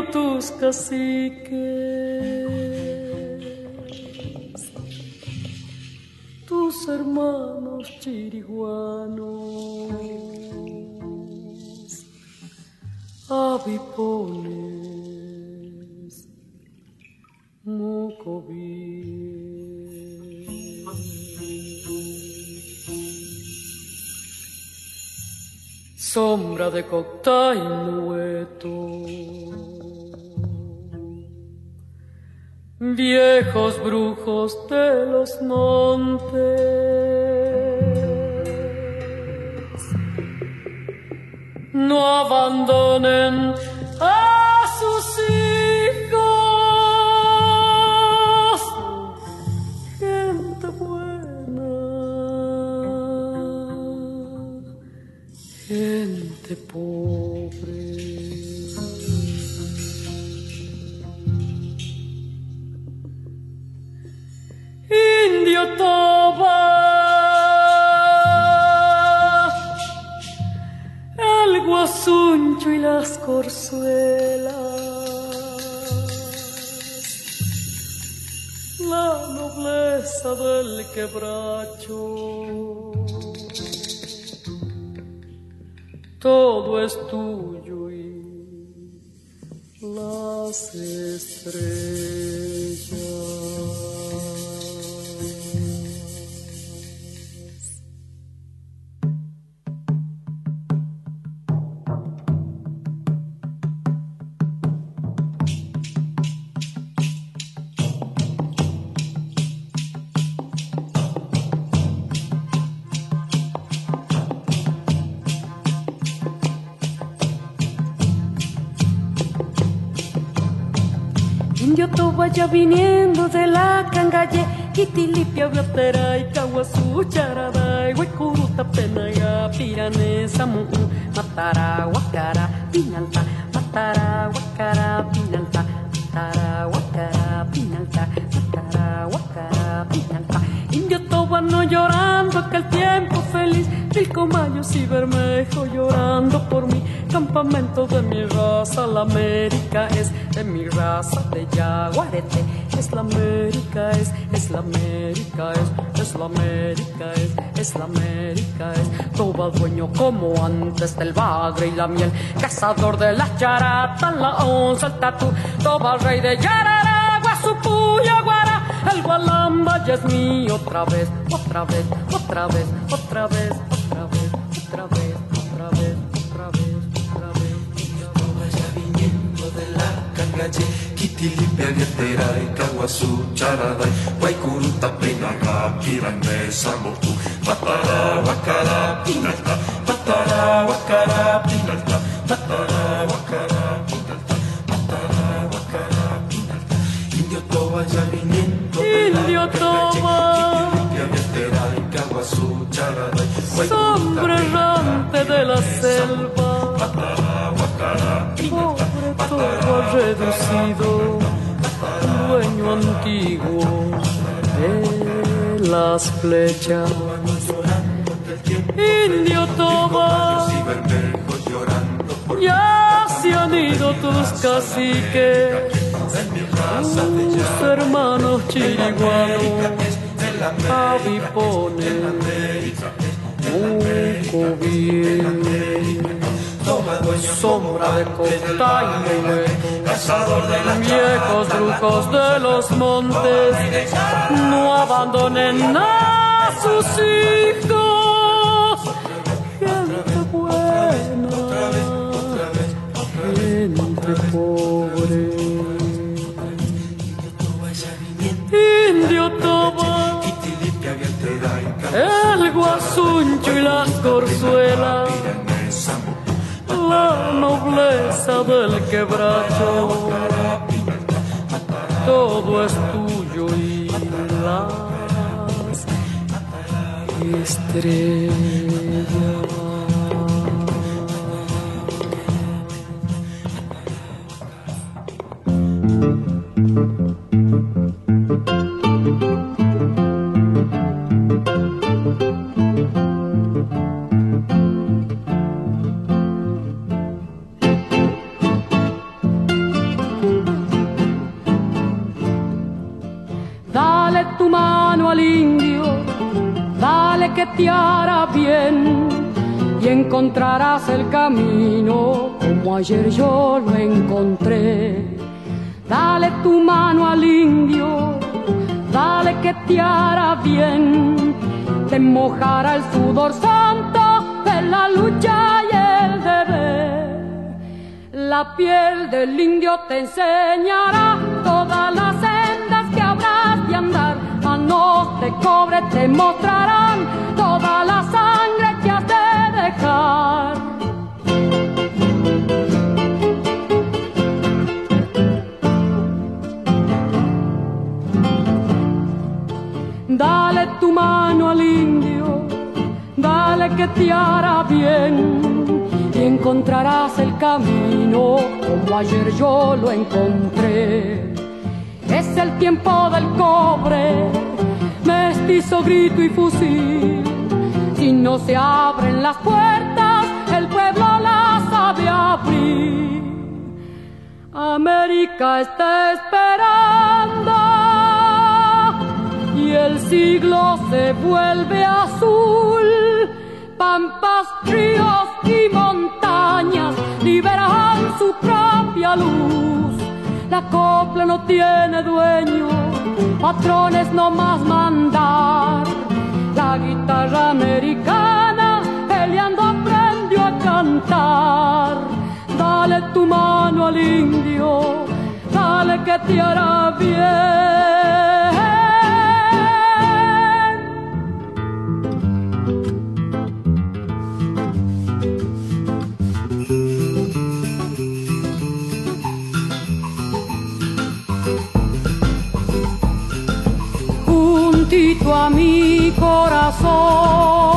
Tus caciques. tus hermanos chiriguanos, avipones, Sombra de cocta viejos brujos de los montes. No abandonen viniendo de la cangalle, Kitilipia, Biotera y Kawasu, Charada, Huecuruta, Penaga, Piranesa, Mu, Matara, Huacara, Pinalta, Matara, Huacara, Pinalta, Matara, Huacara, Pinalta, Matara, Huacara, Pinalta. Indio tobano llorando aquel tiempo feliz, Pilcomayos y Bermejo llorando por mí, campamento de mi raza, la América es de mi raza de Yaguarete, es la América es, es la América es, es la América es, es la América es, todo dueño como antes del bagre y la miel, cazador de las charatas, la onza, el tatú, todo rey de Yarara, Guasupú, Yaguara, el Gualamba ya es mío otra vez, otra vez, otra vez, otra vez, Nachi, Kitilipe, Gueteray, Caguazú, Charaday, Guaycurú, Tapinaca, Pirangue, Zamortú, Patará, Guacará, Pinalta, Patará, Guacará, Pinalta, Patará, Guacará, Pinalta, Patará, Guacará, Pinalta, Indio Toba, Yaminiento, Indio Toba, Kitilipe, Gueteray, Caguazú, Charaday, sombra errante de la selva, Patará, Guacará, todo reducido, dueño antiguo de las flechas. Indio por ya se han ido tus caciques, tus hermanos chiriguanos, avipones, bien sombra de costaña y hueco, cazador de las viejos brujos de los montes, no abandonen a sus hijos. Gente buena, gente pobre. Indio y el guasuncho y las corzuelas, la nobleza del quebracho, todo es tuyo y las estrellas. Ayer yo lo encontré. Dale tu mano al indio, dale que te hará bien, te mojará el sudor santo de la lucha y el deber. La piel del indio te enseñará ayer yo lo encontré. Es el tiempo del cobre, mestizo, grito y fusil. Si no se abren las puertas, el pueblo las sabe abrir. América está esperando y el siglo se vuelve azul. Pampas, ríos y montañas liberan su propia luz. La copla no tiene dueño, patrones no más mandar. La guitarra americana peleando aprendió a cantar. Dale tu mano al indio, dale que te hará bien. mi corazón.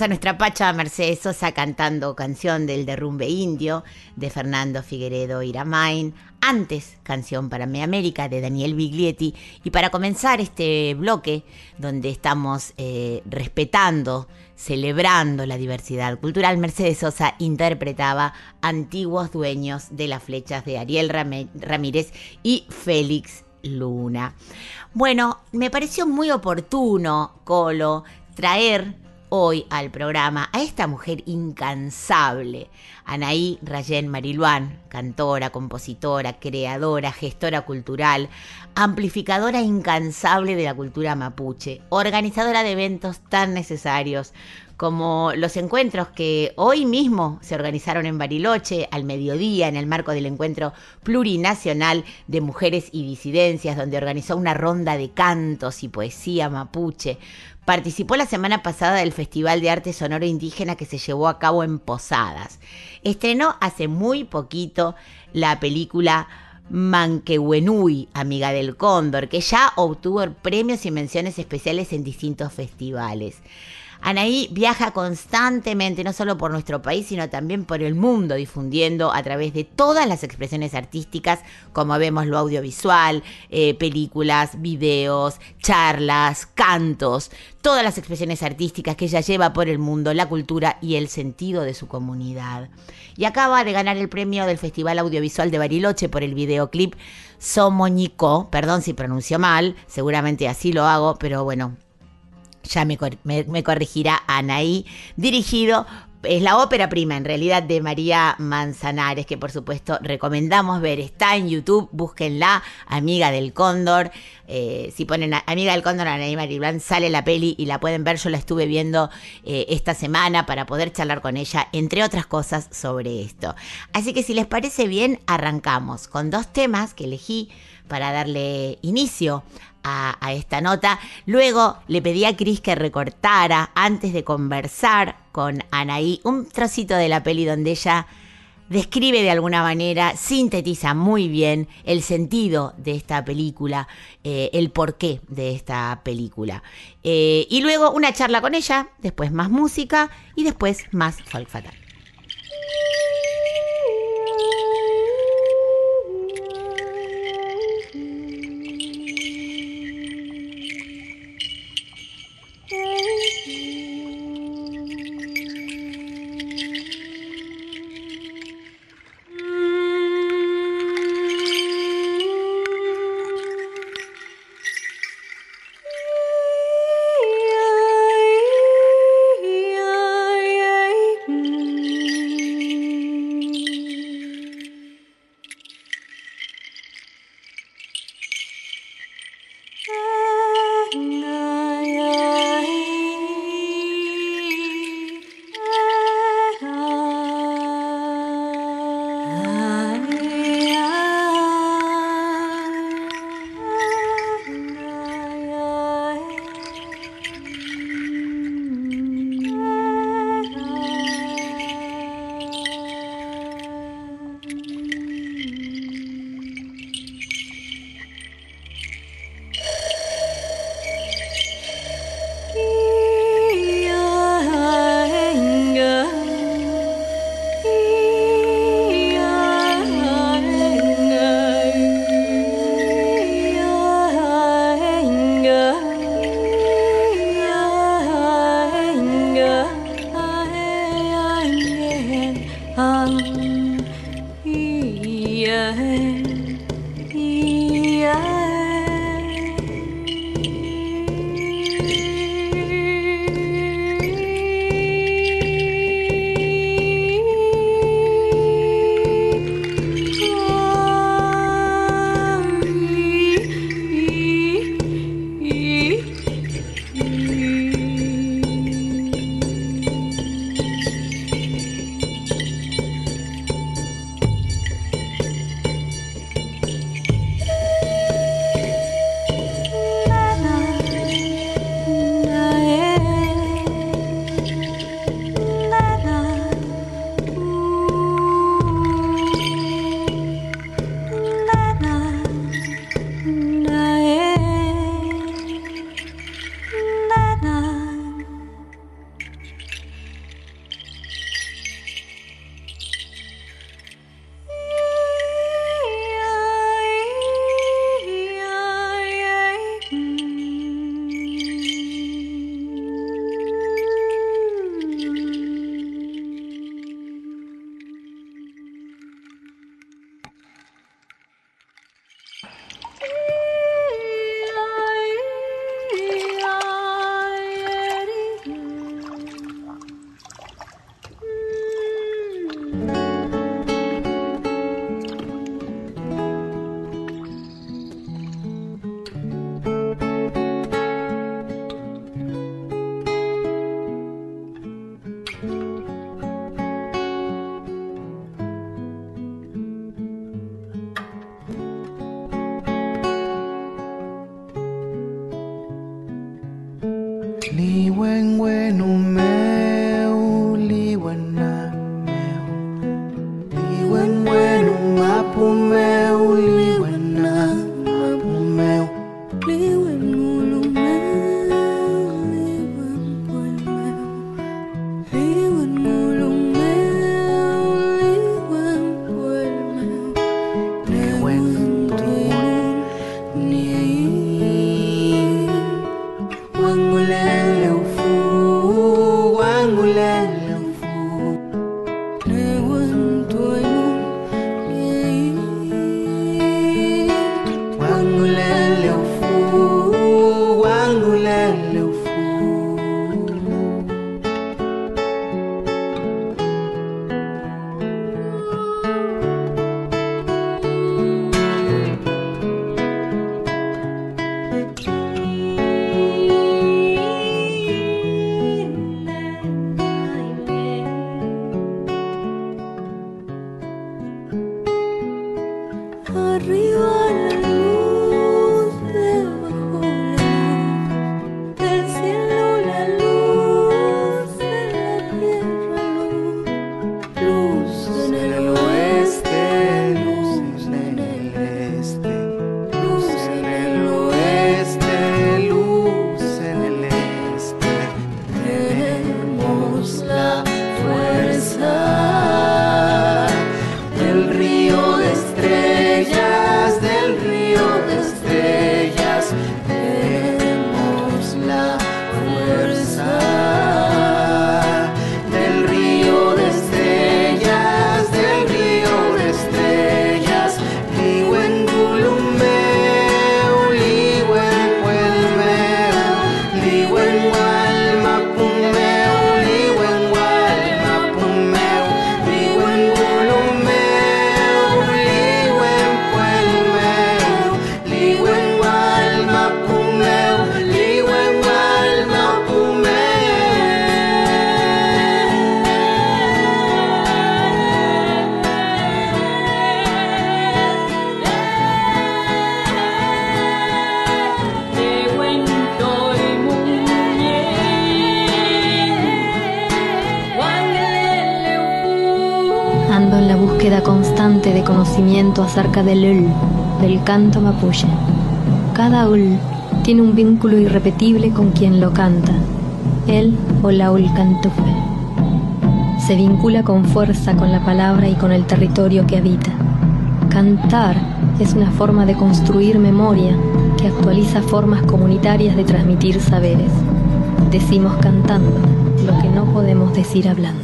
A nuestra Pacha Mercedes Sosa cantando canción del derrumbe indio de Fernando Figueredo Iramain. Antes, canción para Mi América de Daniel Biglietti. Y para comenzar este bloque, donde estamos eh, respetando, celebrando la diversidad cultural, Mercedes Sosa interpretaba Antiguos Dueños de las Flechas de Ariel Ramírez y Félix Luna. Bueno, me pareció muy oportuno, Colo, traer hoy al programa a esta mujer incansable, Anaí Rayén Mariluán, cantora, compositora, creadora, gestora cultural, amplificadora incansable de la cultura mapuche, organizadora de eventos tan necesarios como los encuentros que hoy mismo se organizaron en Bariloche al mediodía en el marco del encuentro plurinacional de mujeres y disidencias, donde organizó una ronda de cantos y poesía mapuche. Participó la semana pasada del Festival de Arte Sonoro Indígena que se llevó a cabo en Posadas. Estrenó hace muy poquito la película Manquehuenui, amiga del Cóndor, que ya obtuvo premios y menciones especiales en distintos festivales. Anaí viaja constantemente, no solo por nuestro país, sino también por el mundo, difundiendo a través de todas las expresiones artísticas, como vemos lo audiovisual, eh, películas, videos, charlas, cantos, todas las expresiones artísticas que ella lleva por el mundo, la cultura y el sentido de su comunidad. Y acaba de ganar el premio del Festival Audiovisual de Bariloche por el videoclip Somoñico, perdón si pronuncio mal, seguramente así lo hago, pero bueno, ya me, cor- me- me corregirá Anaí, dirigido, es la ópera prima en realidad de María Manzanares, que por supuesto recomendamos ver, está en YouTube, búsquenla, Amiga del Cóndor, eh, si ponen Amiga del Cóndor, Anaí Mariblan, sale la peli y la pueden ver, yo la estuve viendo eh, esta semana para poder charlar con ella, entre otras cosas, sobre esto. Así que si les parece bien, arrancamos con dos temas que elegí para darle inicio a, esta nota. Luego le pedí a Cris que recortara antes de conversar con Anaí un trocito de la peli donde ella describe de alguna manera, sintetiza muy bien el sentido de esta película, eh, el porqué de esta película. Eh, y luego una charla con ella, después más música y después más folk fatal. Acerca del ul, del canto mapuche. Cada ul tiene un vínculo irrepetible con quien lo canta, él o la ul cantufe. Se vincula con fuerza con la palabra y con el territorio que habita. Cantar es una forma de construir memoria que actualiza formas comunitarias de transmitir saberes. Decimos cantando lo que no podemos decir hablando.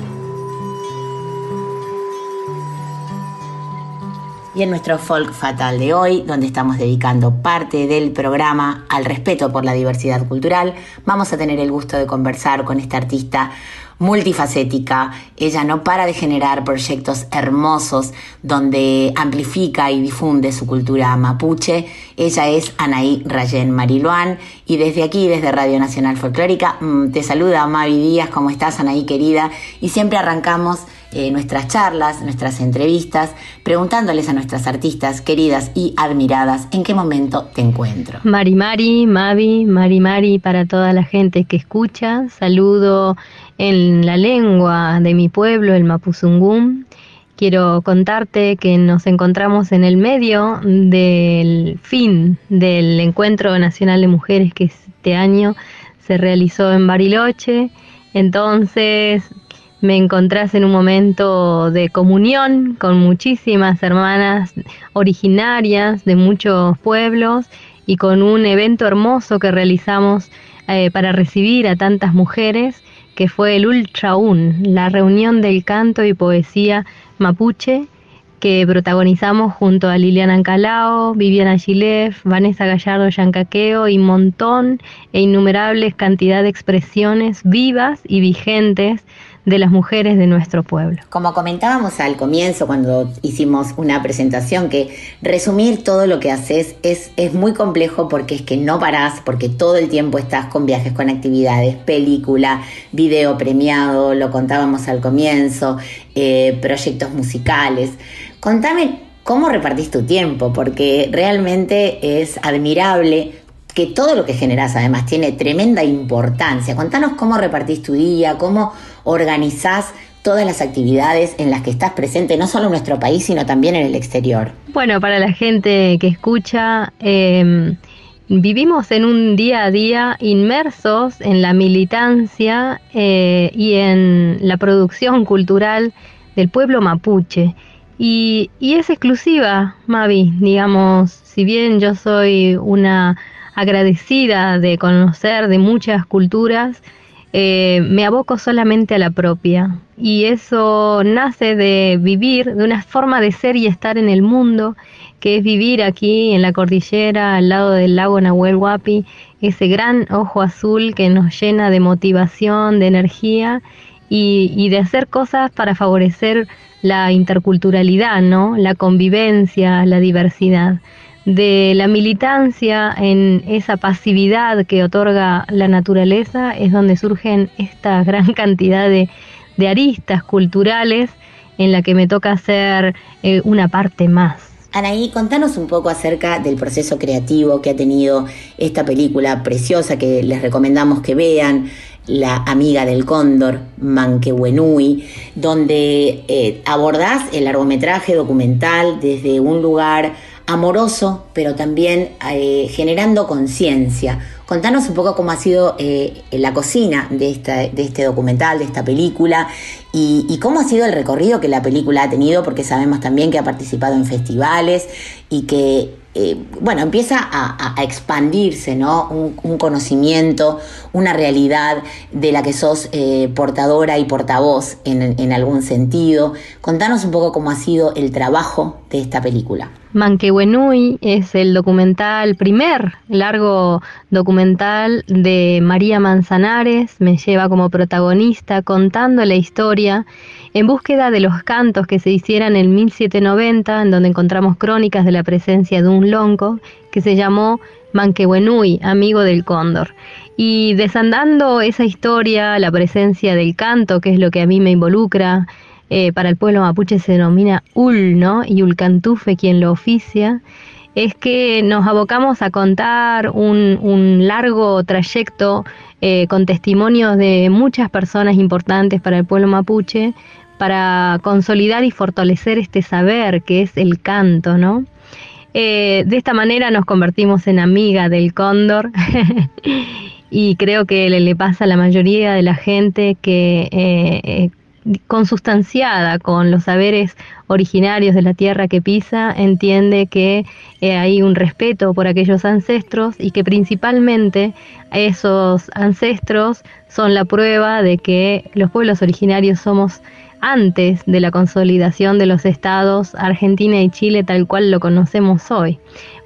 En nuestro folk fatal de hoy, donde estamos dedicando parte del programa al respeto por la diversidad cultural, vamos a tener el gusto de conversar con esta artista multifacética. Ella no para de generar proyectos hermosos donde amplifica y difunde su cultura mapuche. Ella es Anaí Rayen Mariluán y desde aquí, desde Radio Nacional Folclórica, mm, te saluda Mavi Díaz. ¿Cómo estás, Anaí querida? Y siempre arrancamos eh, nuestras charlas, nuestras entrevistas, preguntándoles a nuestras artistas queridas y admiradas en qué momento te encuentro. Mari Mari, Mavi, Mari Mari para toda la gente que escucha. Saludo en la lengua de mi pueblo, el Mapuzungún. Quiero contarte que nos encontramos en el medio del fin del Encuentro Nacional de Mujeres que este año se realizó en Bariloche. Entonces me encontrás en un momento de comunión con muchísimas hermanas originarias de muchos pueblos y con un evento hermoso que realizamos eh, para recibir a tantas mujeres que fue el Ultra Un, la reunión del canto y poesía mapuche que protagonizamos junto a Liliana Ancalao, Viviana Gilef, Vanessa Gallardo Yancaqueo y montón e innumerables cantidad de expresiones vivas y vigentes de las mujeres de nuestro pueblo. Como comentábamos al comienzo cuando hicimos una presentación, que resumir todo lo que haces es, es muy complejo porque es que no parás, porque todo el tiempo estás con viajes, con actividades, película, video premiado, lo contábamos al comienzo, eh, proyectos musicales. Contame cómo repartís tu tiempo, porque realmente es admirable que todo lo que generás además tiene tremenda importancia. Contanos cómo repartís tu día, cómo organizás todas las actividades en las que estás presente, no solo en nuestro país, sino también en el exterior. Bueno, para la gente que escucha, eh, vivimos en un día a día inmersos en la militancia eh, y en la producción cultural del pueblo mapuche. Y, y es exclusiva, Mavi, digamos, si bien yo soy una agradecida de conocer de muchas culturas, eh, me aboco solamente a la propia. Y eso nace de vivir, de una forma de ser y estar en el mundo, que es vivir aquí en la cordillera, al lado del lago Nahuel Huapi, ese gran ojo azul que nos llena de motivación, de energía y, y de hacer cosas para favorecer la interculturalidad, ¿no? La convivencia, la diversidad de la militancia en esa pasividad que otorga la naturaleza es donde surgen esta <laughs> gran cantidad de, de aristas culturales en la que me toca hacer eh, una parte más. Anaí, contanos un poco acerca del proceso creativo que ha tenido esta película preciosa que les recomendamos que vean, La amiga del cóndor, Manquehuenui, donde eh, abordás el largometraje documental desde un lugar amoroso, pero también eh, generando conciencia. Contanos un poco cómo ha sido eh, la cocina de, esta, de este documental, de esta película, y, y, cómo ha sido el recorrido que la película ha tenido, porque sabemos también que ha participado en festivales y que, eh, bueno, empieza a, expandirse, ¿no? Un, un, conocimiento, una realidad de la que sos eh, portadora y portavoz en, en algún sentido. Contanos un poco cómo ha sido el trabajo de esta película. Manquehuenui es el documental, primer largo documental de María Manzanares, me lleva como protagonista contando la historia en búsqueda de los cantos que se hicieran en 1790, en donde encontramos crónicas de la presencia de un lonco que se llamó Manquehuenui, amigo del cóndor. Y desandando esa historia, la presencia del canto, que es lo que a mí me involucra, eh, para el pueblo mapuche se denomina Ul, ¿no? Y Ulcantufe quien lo oficia, es que nos abocamos a contar un, largo trayecto eh, con testimonios de muchas personas importantes para el pueblo mapuche, para consolidar y fortalecer este saber que es el canto, ¿no? Eh, de esta manera nos convertimos en amiga del cóndor <laughs> y creo que le, pasa a la mayoría de la gente que eh, consustanciada con los saberes originarios de la tierra que pisa, entiende que eh, hay un respeto por aquellos ancestros y que principalmente esos ancestros son la prueba de que los pueblos originarios somos antes de la consolidación de los estados Argentina y Chile tal cual lo conocemos hoy.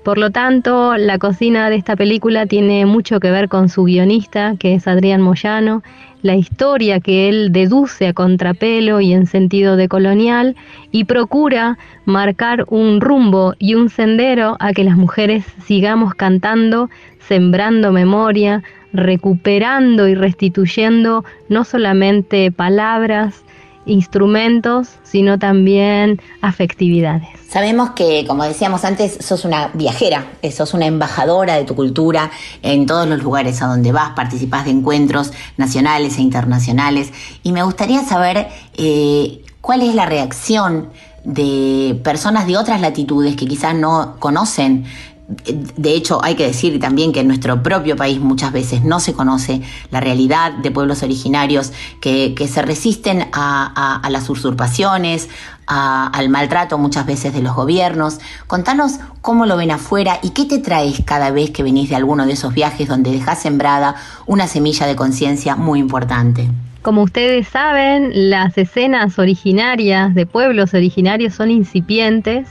Por lo tanto, la cocina de esta película tiene mucho que ver con su guionista, que es Adrián Moyano, la historia que él deduce a contrapelo y en sentido de colonial y procura marcar un rumbo y un sendero a que las mujeres sigamos cantando, sembrando memoria, recuperando y restituyendo no solamente palabras, instrumentos, sino también afectividades. Sabemos que, como decíamos antes, sos una viajera, eh, sos una embajadora de tu cultura en todos los lugares a donde vas, participás de encuentros nacionales e internacionales y me gustaría saber eh, cuál es la reacción de personas de otras latitudes que quizás no conocen de hecho, hay que decir también que en nuestro propio país muchas veces no se conoce la realidad de pueblos originarios que, se resisten a, las usurpaciones, al maltrato muchas veces de los gobiernos. Contanos cómo lo ven afuera y qué te traes cada vez que venís de alguno de esos viajes donde dejás sembrada una semilla de conciencia muy importante. Como ustedes saben, las escenas originarias de pueblos originarios son incipientes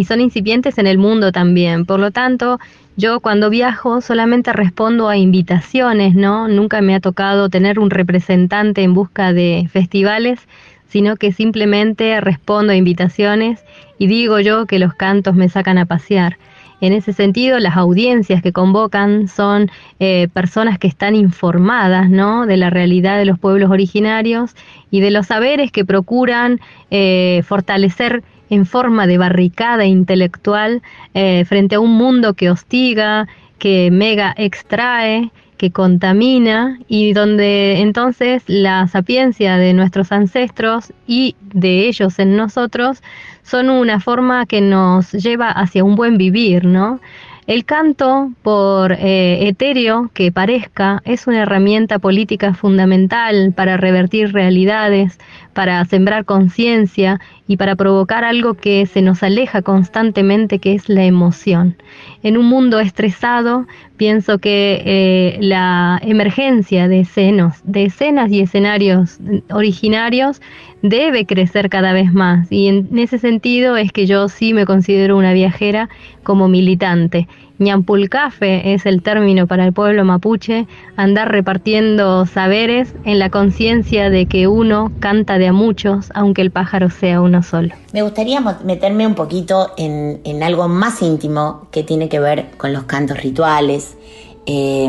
y son incipientes en el mundo también. Por lo tanto, yo cuando viajo solamente respondo a invitaciones, ¿no? Nunca me ha tocado tener un representante en busca de festivales, sino que simplemente respondo a invitaciones y digo yo que los cantos me sacan a pasear. En ese sentido, las audiencias que convocan son eh, personas que están informadas ¿no? de la realidad de los pueblos originarios y de los saberes que procuran eh, fortalecer en forma de barricada intelectual eh, frente a un mundo que hostiga, que mega extrae, que contamina y donde entonces la sapiencia de nuestros ancestros y de ellos en nosotros son una forma que nos lleva hacia un buen vivir, ¿no? El canto, por eh, etéreo que parezca, es una herramienta política fundamental para revertir realidades, para sembrar conciencia y para provocar algo que se nos aleja constantemente, que es la emoción. En un mundo estresado, pienso que eh, la emergencia de escenas, de escenas y escenarios originarios debe crecer cada vez más. Y en ese sentido es que yo sí me considero una viajera como militante. Ñampulcafe es el término para el pueblo mapuche, andar repartiendo saberes en la conciencia de que uno canta de a muchos, aunque el pájaro sea uno solo. Me gustaría meterme un poquito en, en algo más íntimo que tiene que ver con los cantos rituales, eh,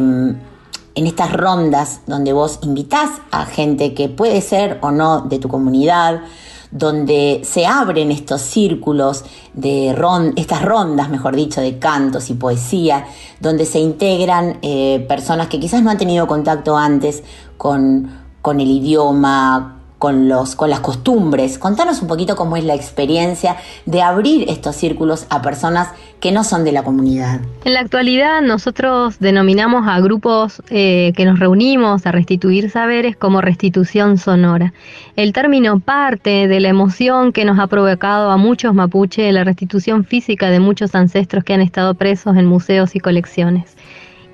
en estas rondas donde vos invitás a gente que puede ser o no de tu comunidad, donde se abren estos círculos de ron- estas rondas, mejor dicho, de cantos y poesía, donde se integran eh, personas que quizás no han tenido contacto antes con, con el idioma, con, los, con las costumbres. Contanos un poquito cómo es la experiencia de abrir estos círculos a personas que no son de la comunidad. En la actualidad nosotros denominamos a grupos eh, que nos reunimos a restituir saberes como restitución sonora. El término parte de la emoción que nos ha provocado a muchos mapuche la restitución física de muchos ancestros que han estado presos en museos y colecciones.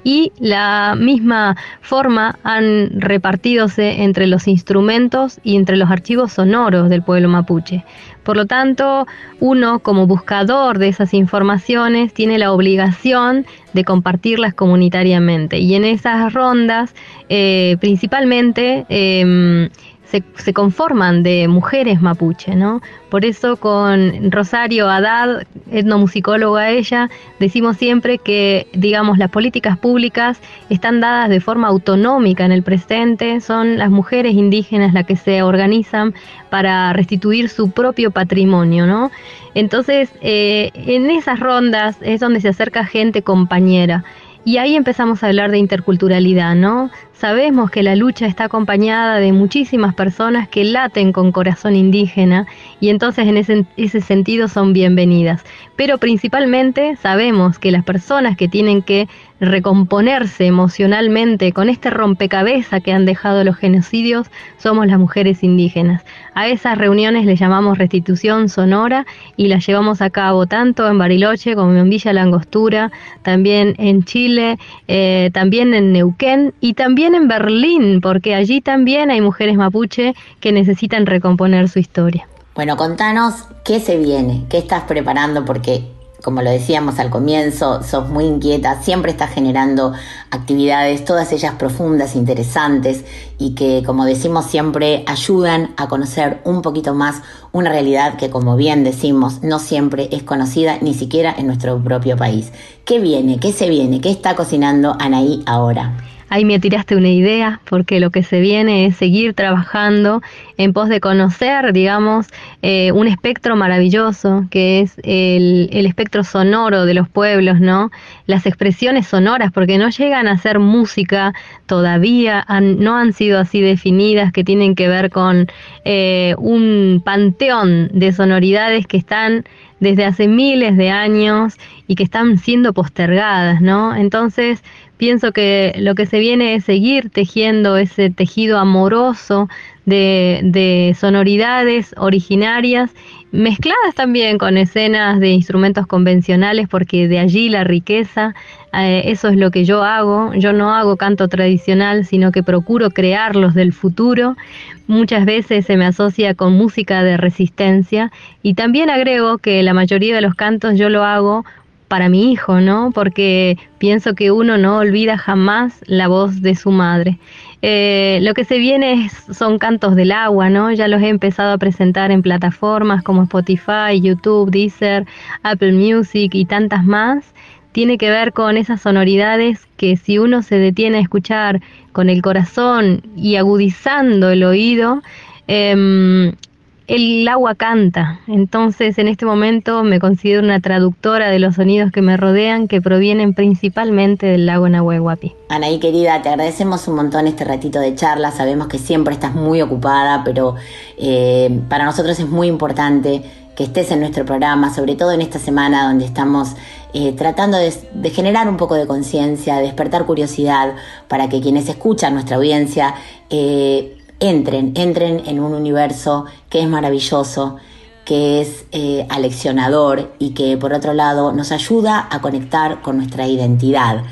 Y la misma forma han repartidose entre los instrumentos y entre los archivos sonoros del pueblo mapuche. Por lo tanto, uno como buscador de esas informaciones tiene la obligación de compartirlas comunitariamente. Y en esas rondas, eh, principalmente, eh, se, conforman de mujeres mapuche, ¿no? Por eso con Rosario Haddad, etnomusicóloga ella, decimos siempre que, digamos, las políticas públicas están dadas de forma autonómica en el presente, son las mujeres indígenas las que se organizan para restituir su propio patrimonio, ¿no? Entonces, eh, en esas rondas es donde se acerca gente compañera. Y ahí empezamos a hablar de interculturalidad, ¿no? Sabemos que la lucha está acompañada de muchísimas personas que laten con corazón indígena y entonces en ese, sentido son bienvenidas. Pero principalmente sabemos que las personas que tienen que recomponerse emocionalmente con este rompecabezas que han dejado los genocidios somos las mujeres indígenas. A esas reuniones le llamamos restitución sonora y las llevamos a cabo tanto en Bariloche como en Villa Langostura, también en Chile, eh, también en Neuquén y también en Berlín, porque allí también hay mujeres mapuche que necesitan recomponer su historia. Bueno, contanos qué se viene, qué estás preparando, porque como lo decíamos al comienzo, sos muy inquieta, siempre estás generando actividades, todas ellas profundas, interesantes y que, como decimos siempre, ayudan a conocer un poquito más una realidad que, como bien decimos, no siempre es conocida, ni siquiera en nuestro propio país. ¿Qué viene? ¿Qué se viene? ¿Qué está cocinando Anaí ahora? Ahí me tiraste una idea, porque lo que se viene es seguir trabajando en pos de conocer, digamos, eh, un espectro maravilloso, que es el, el, espectro sonoro de los pueblos, ¿no? Las expresiones sonoras, porque no llegan a ser música todavía, han, no han sido así definidas, que tienen que ver con eh, un panteón de sonoridades que están desde hace miles de años y que están siendo postergadas, ¿no? Entonces, pienso que lo que se viene es seguir tejiendo ese tejido amoroso de, de, sonoridades originarias, mezcladas también con escenas de instrumentos convencionales, porque de allí la riqueza, eh, eso es lo que yo hago, yo no hago canto tradicional, sino que procuro crearlos del futuro, muchas veces se me asocia con música de resistencia y también agrego que la mayoría de los cantos yo lo hago para mi hijo, ¿no? Porque pienso que uno no olvida jamás la voz de su madre. Eh, lo que se viene es, son cantos del agua, ¿no? Ya los he empezado a presentar en plataformas como Spotify, YouTube, Deezer, Apple Music y tantas más. Tiene que ver con esas sonoridades que si uno se detiene a escuchar con el corazón y agudizando el oído, eh, el agua canta, entonces en este momento me considero una traductora de los sonidos que me rodean que provienen principalmente del lago Nahuelhuapi. Anaí querida, te agradecemos un montón este ratito de charla. Sabemos que siempre estás muy ocupada, pero eh, para nosotros es muy importante que estés en nuestro programa, sobre todo en esta semana donde estamos eh, tratando de, de generar un poco de conciencia, despertar curiosidad para que quienes escuchan nuestra audiencia eh, entren, entren en un universo que es maravilloso, que es eh, aleccionador y que por otro lado nos ayuda a conectar con nuestra identidad.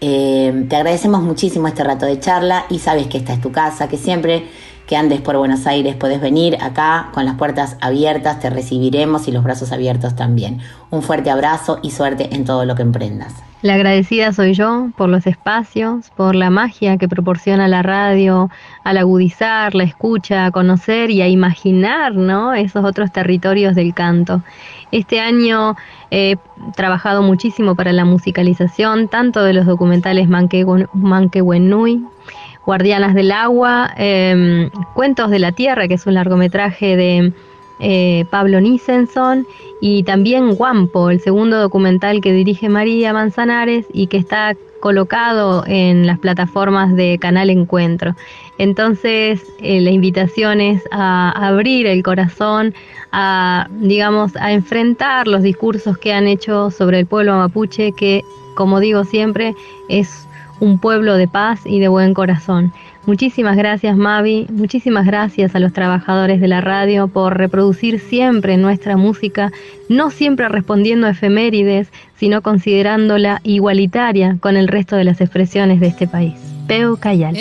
Eh, te agradecemos muchísimo este rato de charla y sabes que esta es tu casa, que siempre que andes por Buenos Aires puedes venir acá con las puertas abiertas, te recibiremos y los brazos abiertos también. Un fuerte abrazo y suerte en todo lo que emprendas. La agradecida soy yo por los espacios, por la magia que proporciona la radio al agudizar la escucha, a conocer y a imaginar ¿no? esos otros territorios del canto. Este año he trabajado muchísimo para la musicalización, tanto de los documentales Manquehuenui, Guardianas del Agua, eh, Cuentos de la Tierra, que es un largometraje de eh, Pablo Nisenson, y también Guampo, el segundo documental que dirige María Manzanares y que está colocado en las plataformas de Canal Encuentro. Entonces, eh, la invitación es a abrir el corazón, a, digamos, a enfrentar los discursos que han hecho sobre el pueblo mapuche, que, como digo siempre, es un pueblo de paz y de buen corazón. Muchísimas gracias Mavi, muchísimas gracias a los trabajadores de la radio por reproducir siempre nuestra música, no siempre respondiendo a efemérides, sino considerándola igualitaria con el resto de las expresiones de este país. Peu Cayal.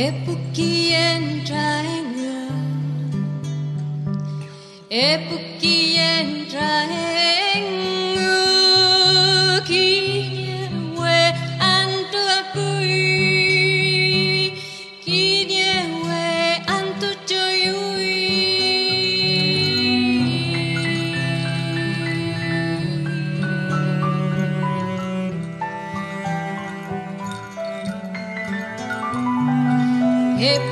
Hey,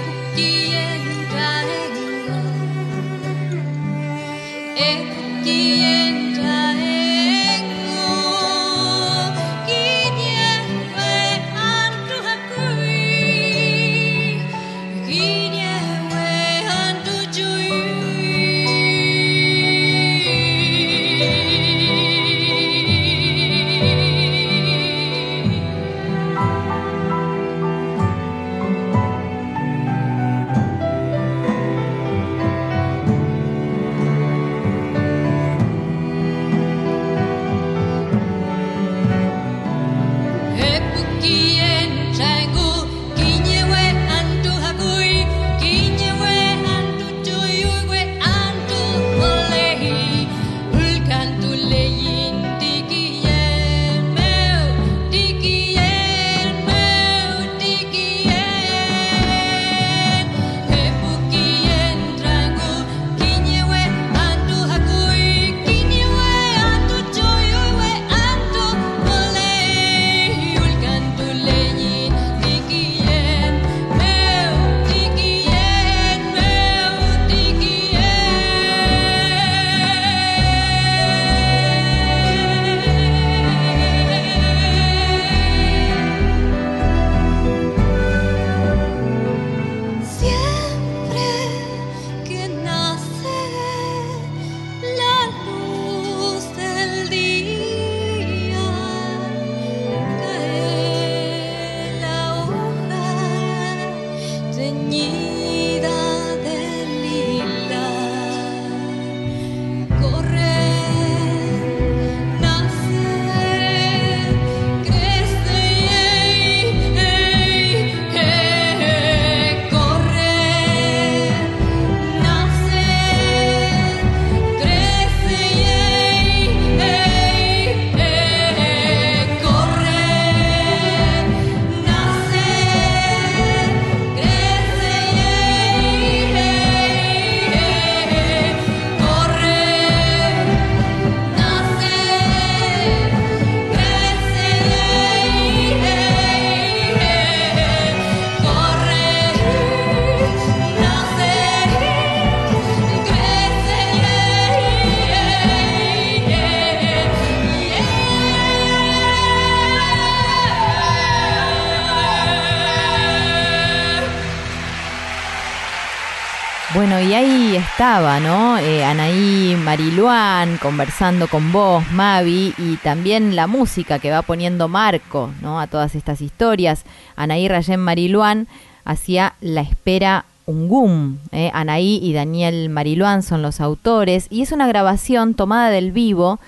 estaba, ¿no? Eh, Anaí Mariluán conversando con vos, Mavi, y también la música que va poniendo marco, ¿no? A todas estas historias. Anaí Rayén Mariluán hacía La Espera Ungum. ¿eh? Anaí y Daniel Mariluán son los autores, y es una grabación tomada del vivo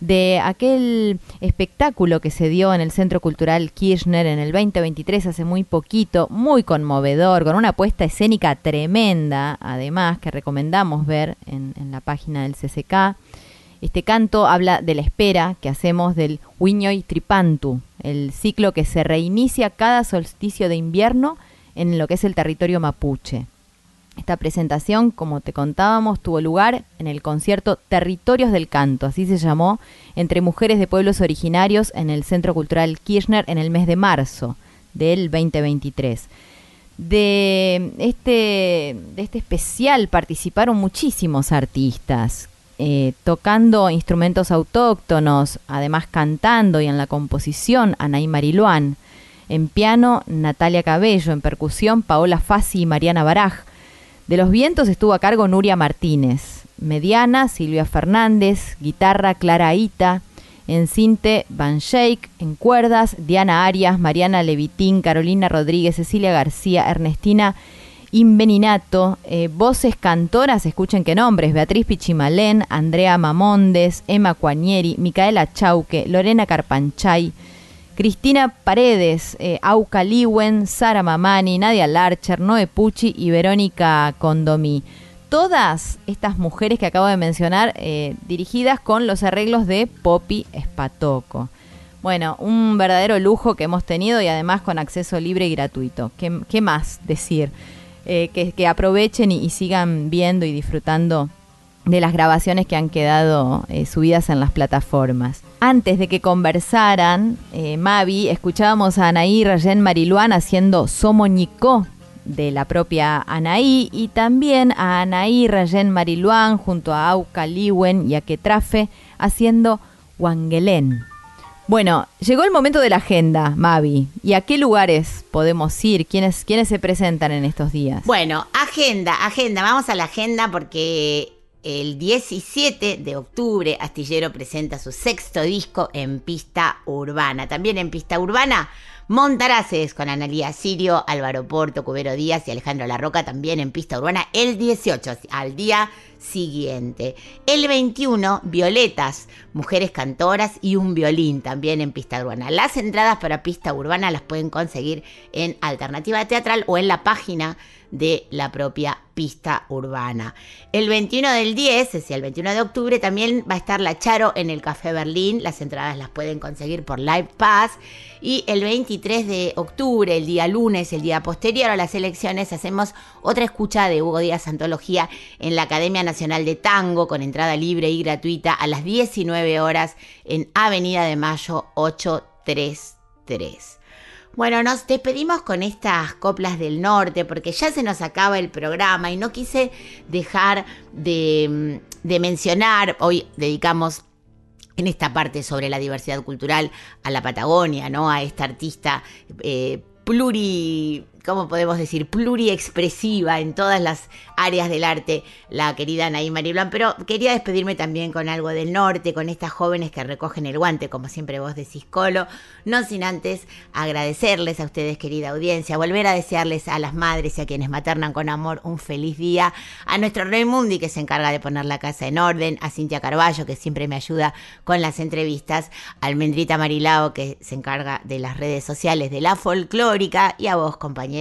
de aquel espectáculo que se dio en el Centro Cultural Kirchner en el 2023, hace muy poquito, muy conmovedor, con una puesta escénica tremenda, además, que recomendamos ver en, la página del CCK. Este canto habla de la espera que hacemos del Wiñoy Tripantu, el ciclo que se reinicia cada solsticio de invierno en lo que es el territorio mapuche. Esta presentación, como te contábamos, tuvo lugar en el concierto Territorios del Canto, así se llamó, entre mujeres de pueblos originarios en el Centro Cultural Kirchner en el mes de marzo del 2023. De este, de este especial participaron muchísimos artistas, eh, tocando instrumentos autóctonos, además cantando y en la composición Anaí Mariluán, en piano Natalia Cabello, en percusión Paola Fassi y Mariana Baraj, de los vientos estuvo a cargo Nuria Martínez. Mediana, Silvia Fernández. Guitarra, Clara Ita. En cinte, Van Shake. En cuerdas, Diana Arias, Mariana Levitín, Carolina Rodríguez, Cecilia García, Ernestina Inveninato. Eh, voces cantoras, escuchen qué nombres. Beatriz Pichimalén, Andrea Mamondes, Emma Cuanieri, Micaela Chauque, Lorena Carpanchay. Cristina Paredes, eh, Auca Liwen, Sara Mamani, Nadia Larcher, Noé Pucci y Verónica Condomí. Todas estas mujeres que acabo de mencionar eh, dirigidas con los arreglos de Poppy Espatoco. Bueno, un verdadero lujo que hemos tenido y además con acceso libre y gratuito. ¿Qué, más decir? Eh, que, aprovechen y sigan viendo y disfrutando de las grabaciones que han quedado eh, subidas en las plataformas. Antes de que conversaran, eh, Mavi, escuchábamos a Anaí Rayen Mariluán haciendo Somoñicó de la propia Anaí y también a Anaí Rayen Mariluán junto a Auca Liwen y a Ketrafe haciendo Wangelén. Bueno, llegó el momento de la agenda, Mavi. ¿Y a qué lugares podemos ir? ¿Quiénes, ¿Quiénes se presentan en estos días? Bueno, agenda, agenda. Vamos a la agenda porque el 17 de octubre, Astillero presenta su sexto disco en pista urbana. También en pista urbana, Montaraces con Analía Sirio, Álvaro Porto, Cubero Díaz y Alejandro Larroca también en pista urbana el 18, al día siguiente. El 21, Violetas, Mujeres Cantoras y un violín también en pista urbana. Las entradas para pista urbana las pueden conseguir en Alternativa Teatral o en la página de la propia pista urbana. El 21 del 10, es decir, el 21 de octubre, también va a estar la Charo en el Café Berlín. Las entradas las pueden conseguir por Live Pass. Y el 23 de octubre, el día lunes, el día posterior a las elecciones, hacemos otra escucha de Hugo Díaz Antología en la Academia Nacional de Tango con entrada libre y gratuita a las 19 horas en Avenida de Mayo 833. Bueno, nos despedimos con estas coplas del norte porque ya se nos acaba el programa y no quise dejar de, de mencionar, hoy dedicamos en esta parte sobre la diversidad cultural a la Patagonia, ¿no? A esta artista eh, pluri, ¿cómo podemos decir? Pluriexpresiva en todas las áreas del arte, la querida Anaí Mariblan. Pero quería despedirme también con algo del norte, con estas jóvenes que recogen el guante, como siempre vos decís, Colo. No sin antes agradecerles a ustedes, querida audiencia, volver a desearles a las madres y a quienes maternan con amor un feliz día, a nuestro Rey Mundi que se encarga de poner la casa en orden, a Cintia Carballo que siempre me ayuda con las entrevistas, a Almendrita Marilao que se encarga de las redes sociales de la folclórica y a vos,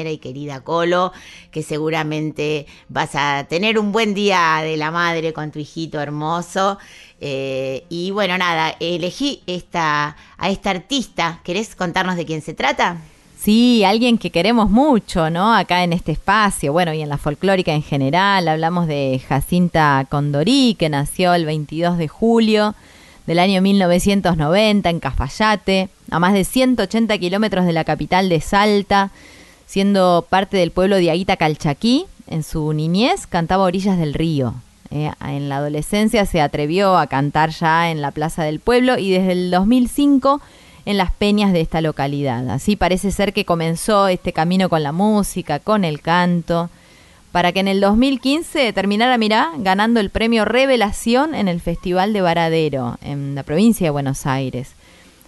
y querida Colo, que seguramente vas a tener un buen día de la madre con tu hijito hermoso. Eh, y bueno, nada, elegí esta, a esta artista. ¿Querés contarnos de quién se trata? Sí, alguien que queremos mucho, ¿no? Acá en este espacio, bueno, y en la folclórica en general. Hablamos de Jacinta Condorí, que nació el 22 de julio del año 1990 en Cafayate, a más de 180 kilómetros de la capital de Salta, siendo parte del pueblo de Aguita Calchaquí. En su niñez cantaba orillas del río. Eh, en la adolescencia se atrevió a cantar ya en la plaza del pueblo y desde el 2005 en las peñas de esta localidad. Así parece ser que comenzó este camino con la música, con el canto, para que en el 2015 terminara, mirá, ganando el premio Revelación en el Festival de Varadero, en la provincia de Buenos Aires.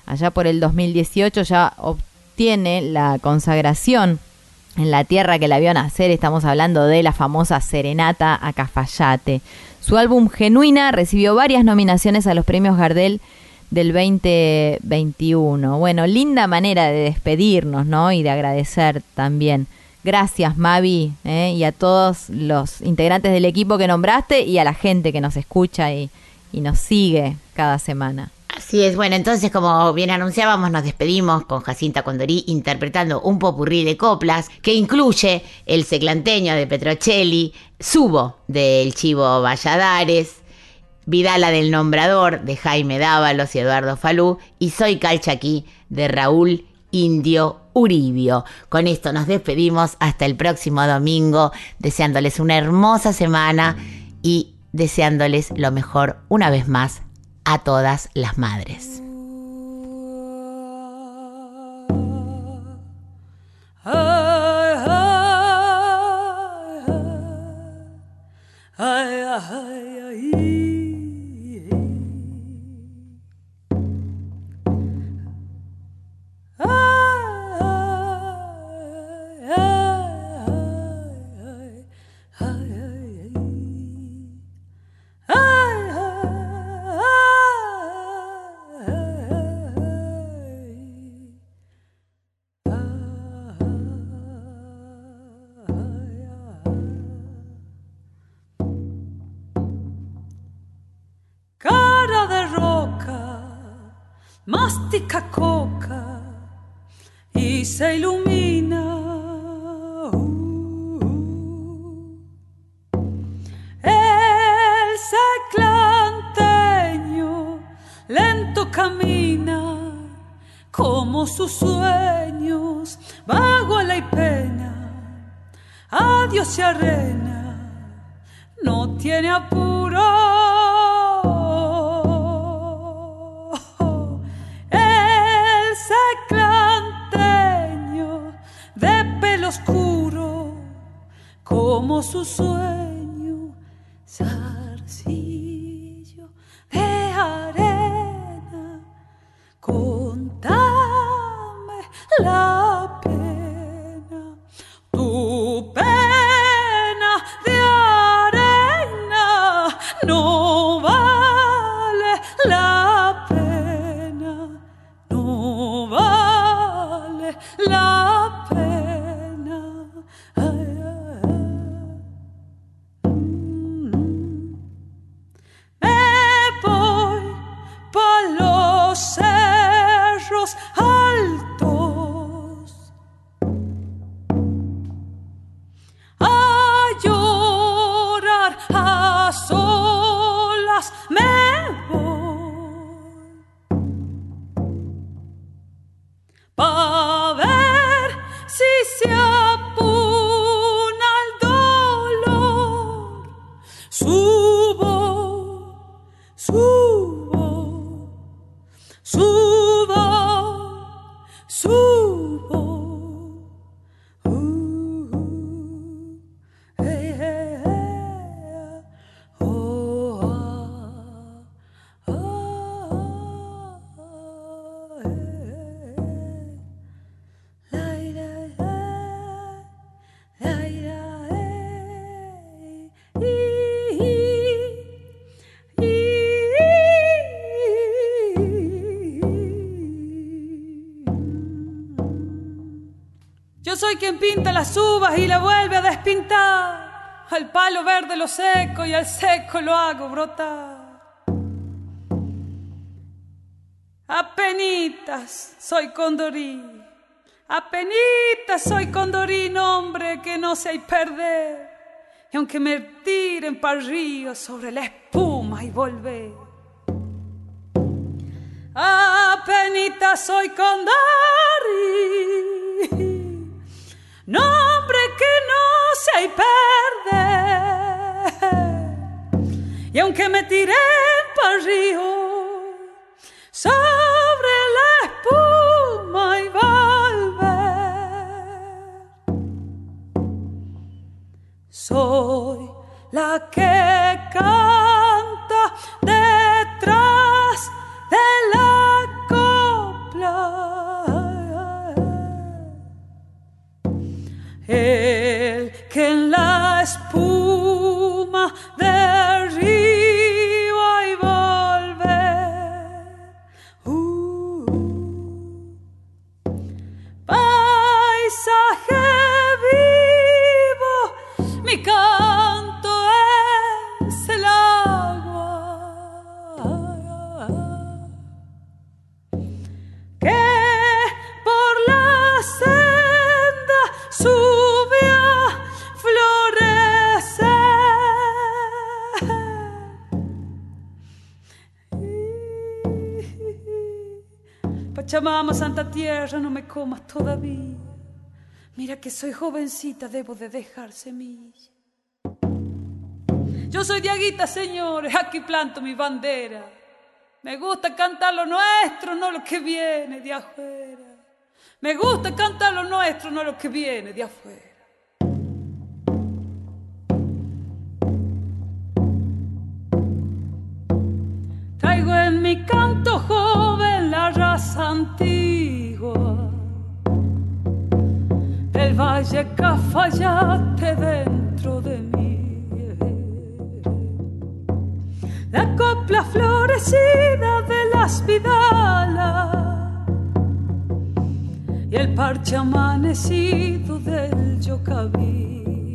Allá por el 2018 ya obtiene la consagración en la tierra que la vio nacer, estamos hablando de la famosa Serenata a Cafayate. Su álbum Genuina recibió varias nominaciones a los premios Gardel del 2021. Bueno, linda manera de despedirnos, ¿no? Y de agradecer también. Gracias, Mavi, ¿eh? y a todos los integrantes del equipo que nombraste y a la gente que nos escucha y, y nos sigue cada semana. Así es, bueno, entonces como bien anunciábamos, nos despedimos con Jacinta Condorí interpretando un popurrí de coplas que incluye el seclanteño de Petrocelli, Subo del Chivo Valladares, Vidala del Nombrador de Jaime Dávalos y Eduardo Falú y Soy Calchaquí de Raúl Indio Uribio. Con esto nos despedimos hasta el próximo domingo, deseándoles una hermosa semana y deseándoles lo mejor una vez más a todas las madres. Mastica coca y se ilumina. El seclanteño lento camina como sus sueños, vago la y pena, adiós y arena, no tiene apuro. Como su sueño, soy quien pinta las uvas y la vuelve a despintar. Al palo verde lo seco y al seco lo hago brotar. Apenitas soy condorí. Apenitas soy condorí, hombre que no sé perder. Y aunque me tiren para río sobre la espuma y volver. Apenitas soy condorí. Nombre que no sé perder. Y aunque me tiren para río sobre la espuma y volver. Soy la que canta detrás El que en Pachamama, Santa Tierra, no me comas todavía. Mira que soy jovencita, debo de dejar semilla. Yo soy Diaguita, señores, aquí planto mi bandera. Me gusta cantar lo nuestro, no lo que viene de afuera. Me gusta cantar lo nuestro, no lo que viene de afuera. Traigo en mi canto joven antigua del valle Cafayate dentro de mí. La copla florecida de las vidalas y el parche amanecido del yocaví.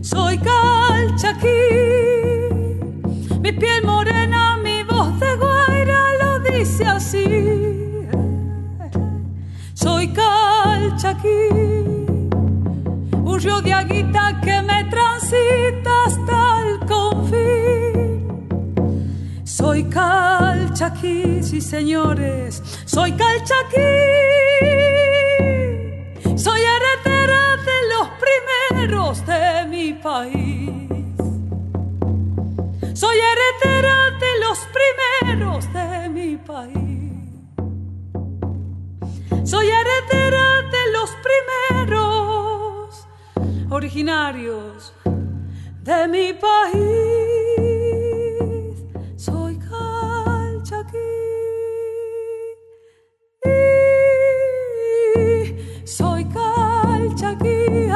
Soy calchaquí, mi piel morena, Soy calchaquí, un río de aguita que me transita hasta el confín. Soy calchaquí, sí señores, soy calchaquí. Soy heredera de los primeros de mi país. Soy heredera de los primeros de mi país. Soy heredera de los primeros originarios de mi país. Soy calchaquí. Soy calchaquí.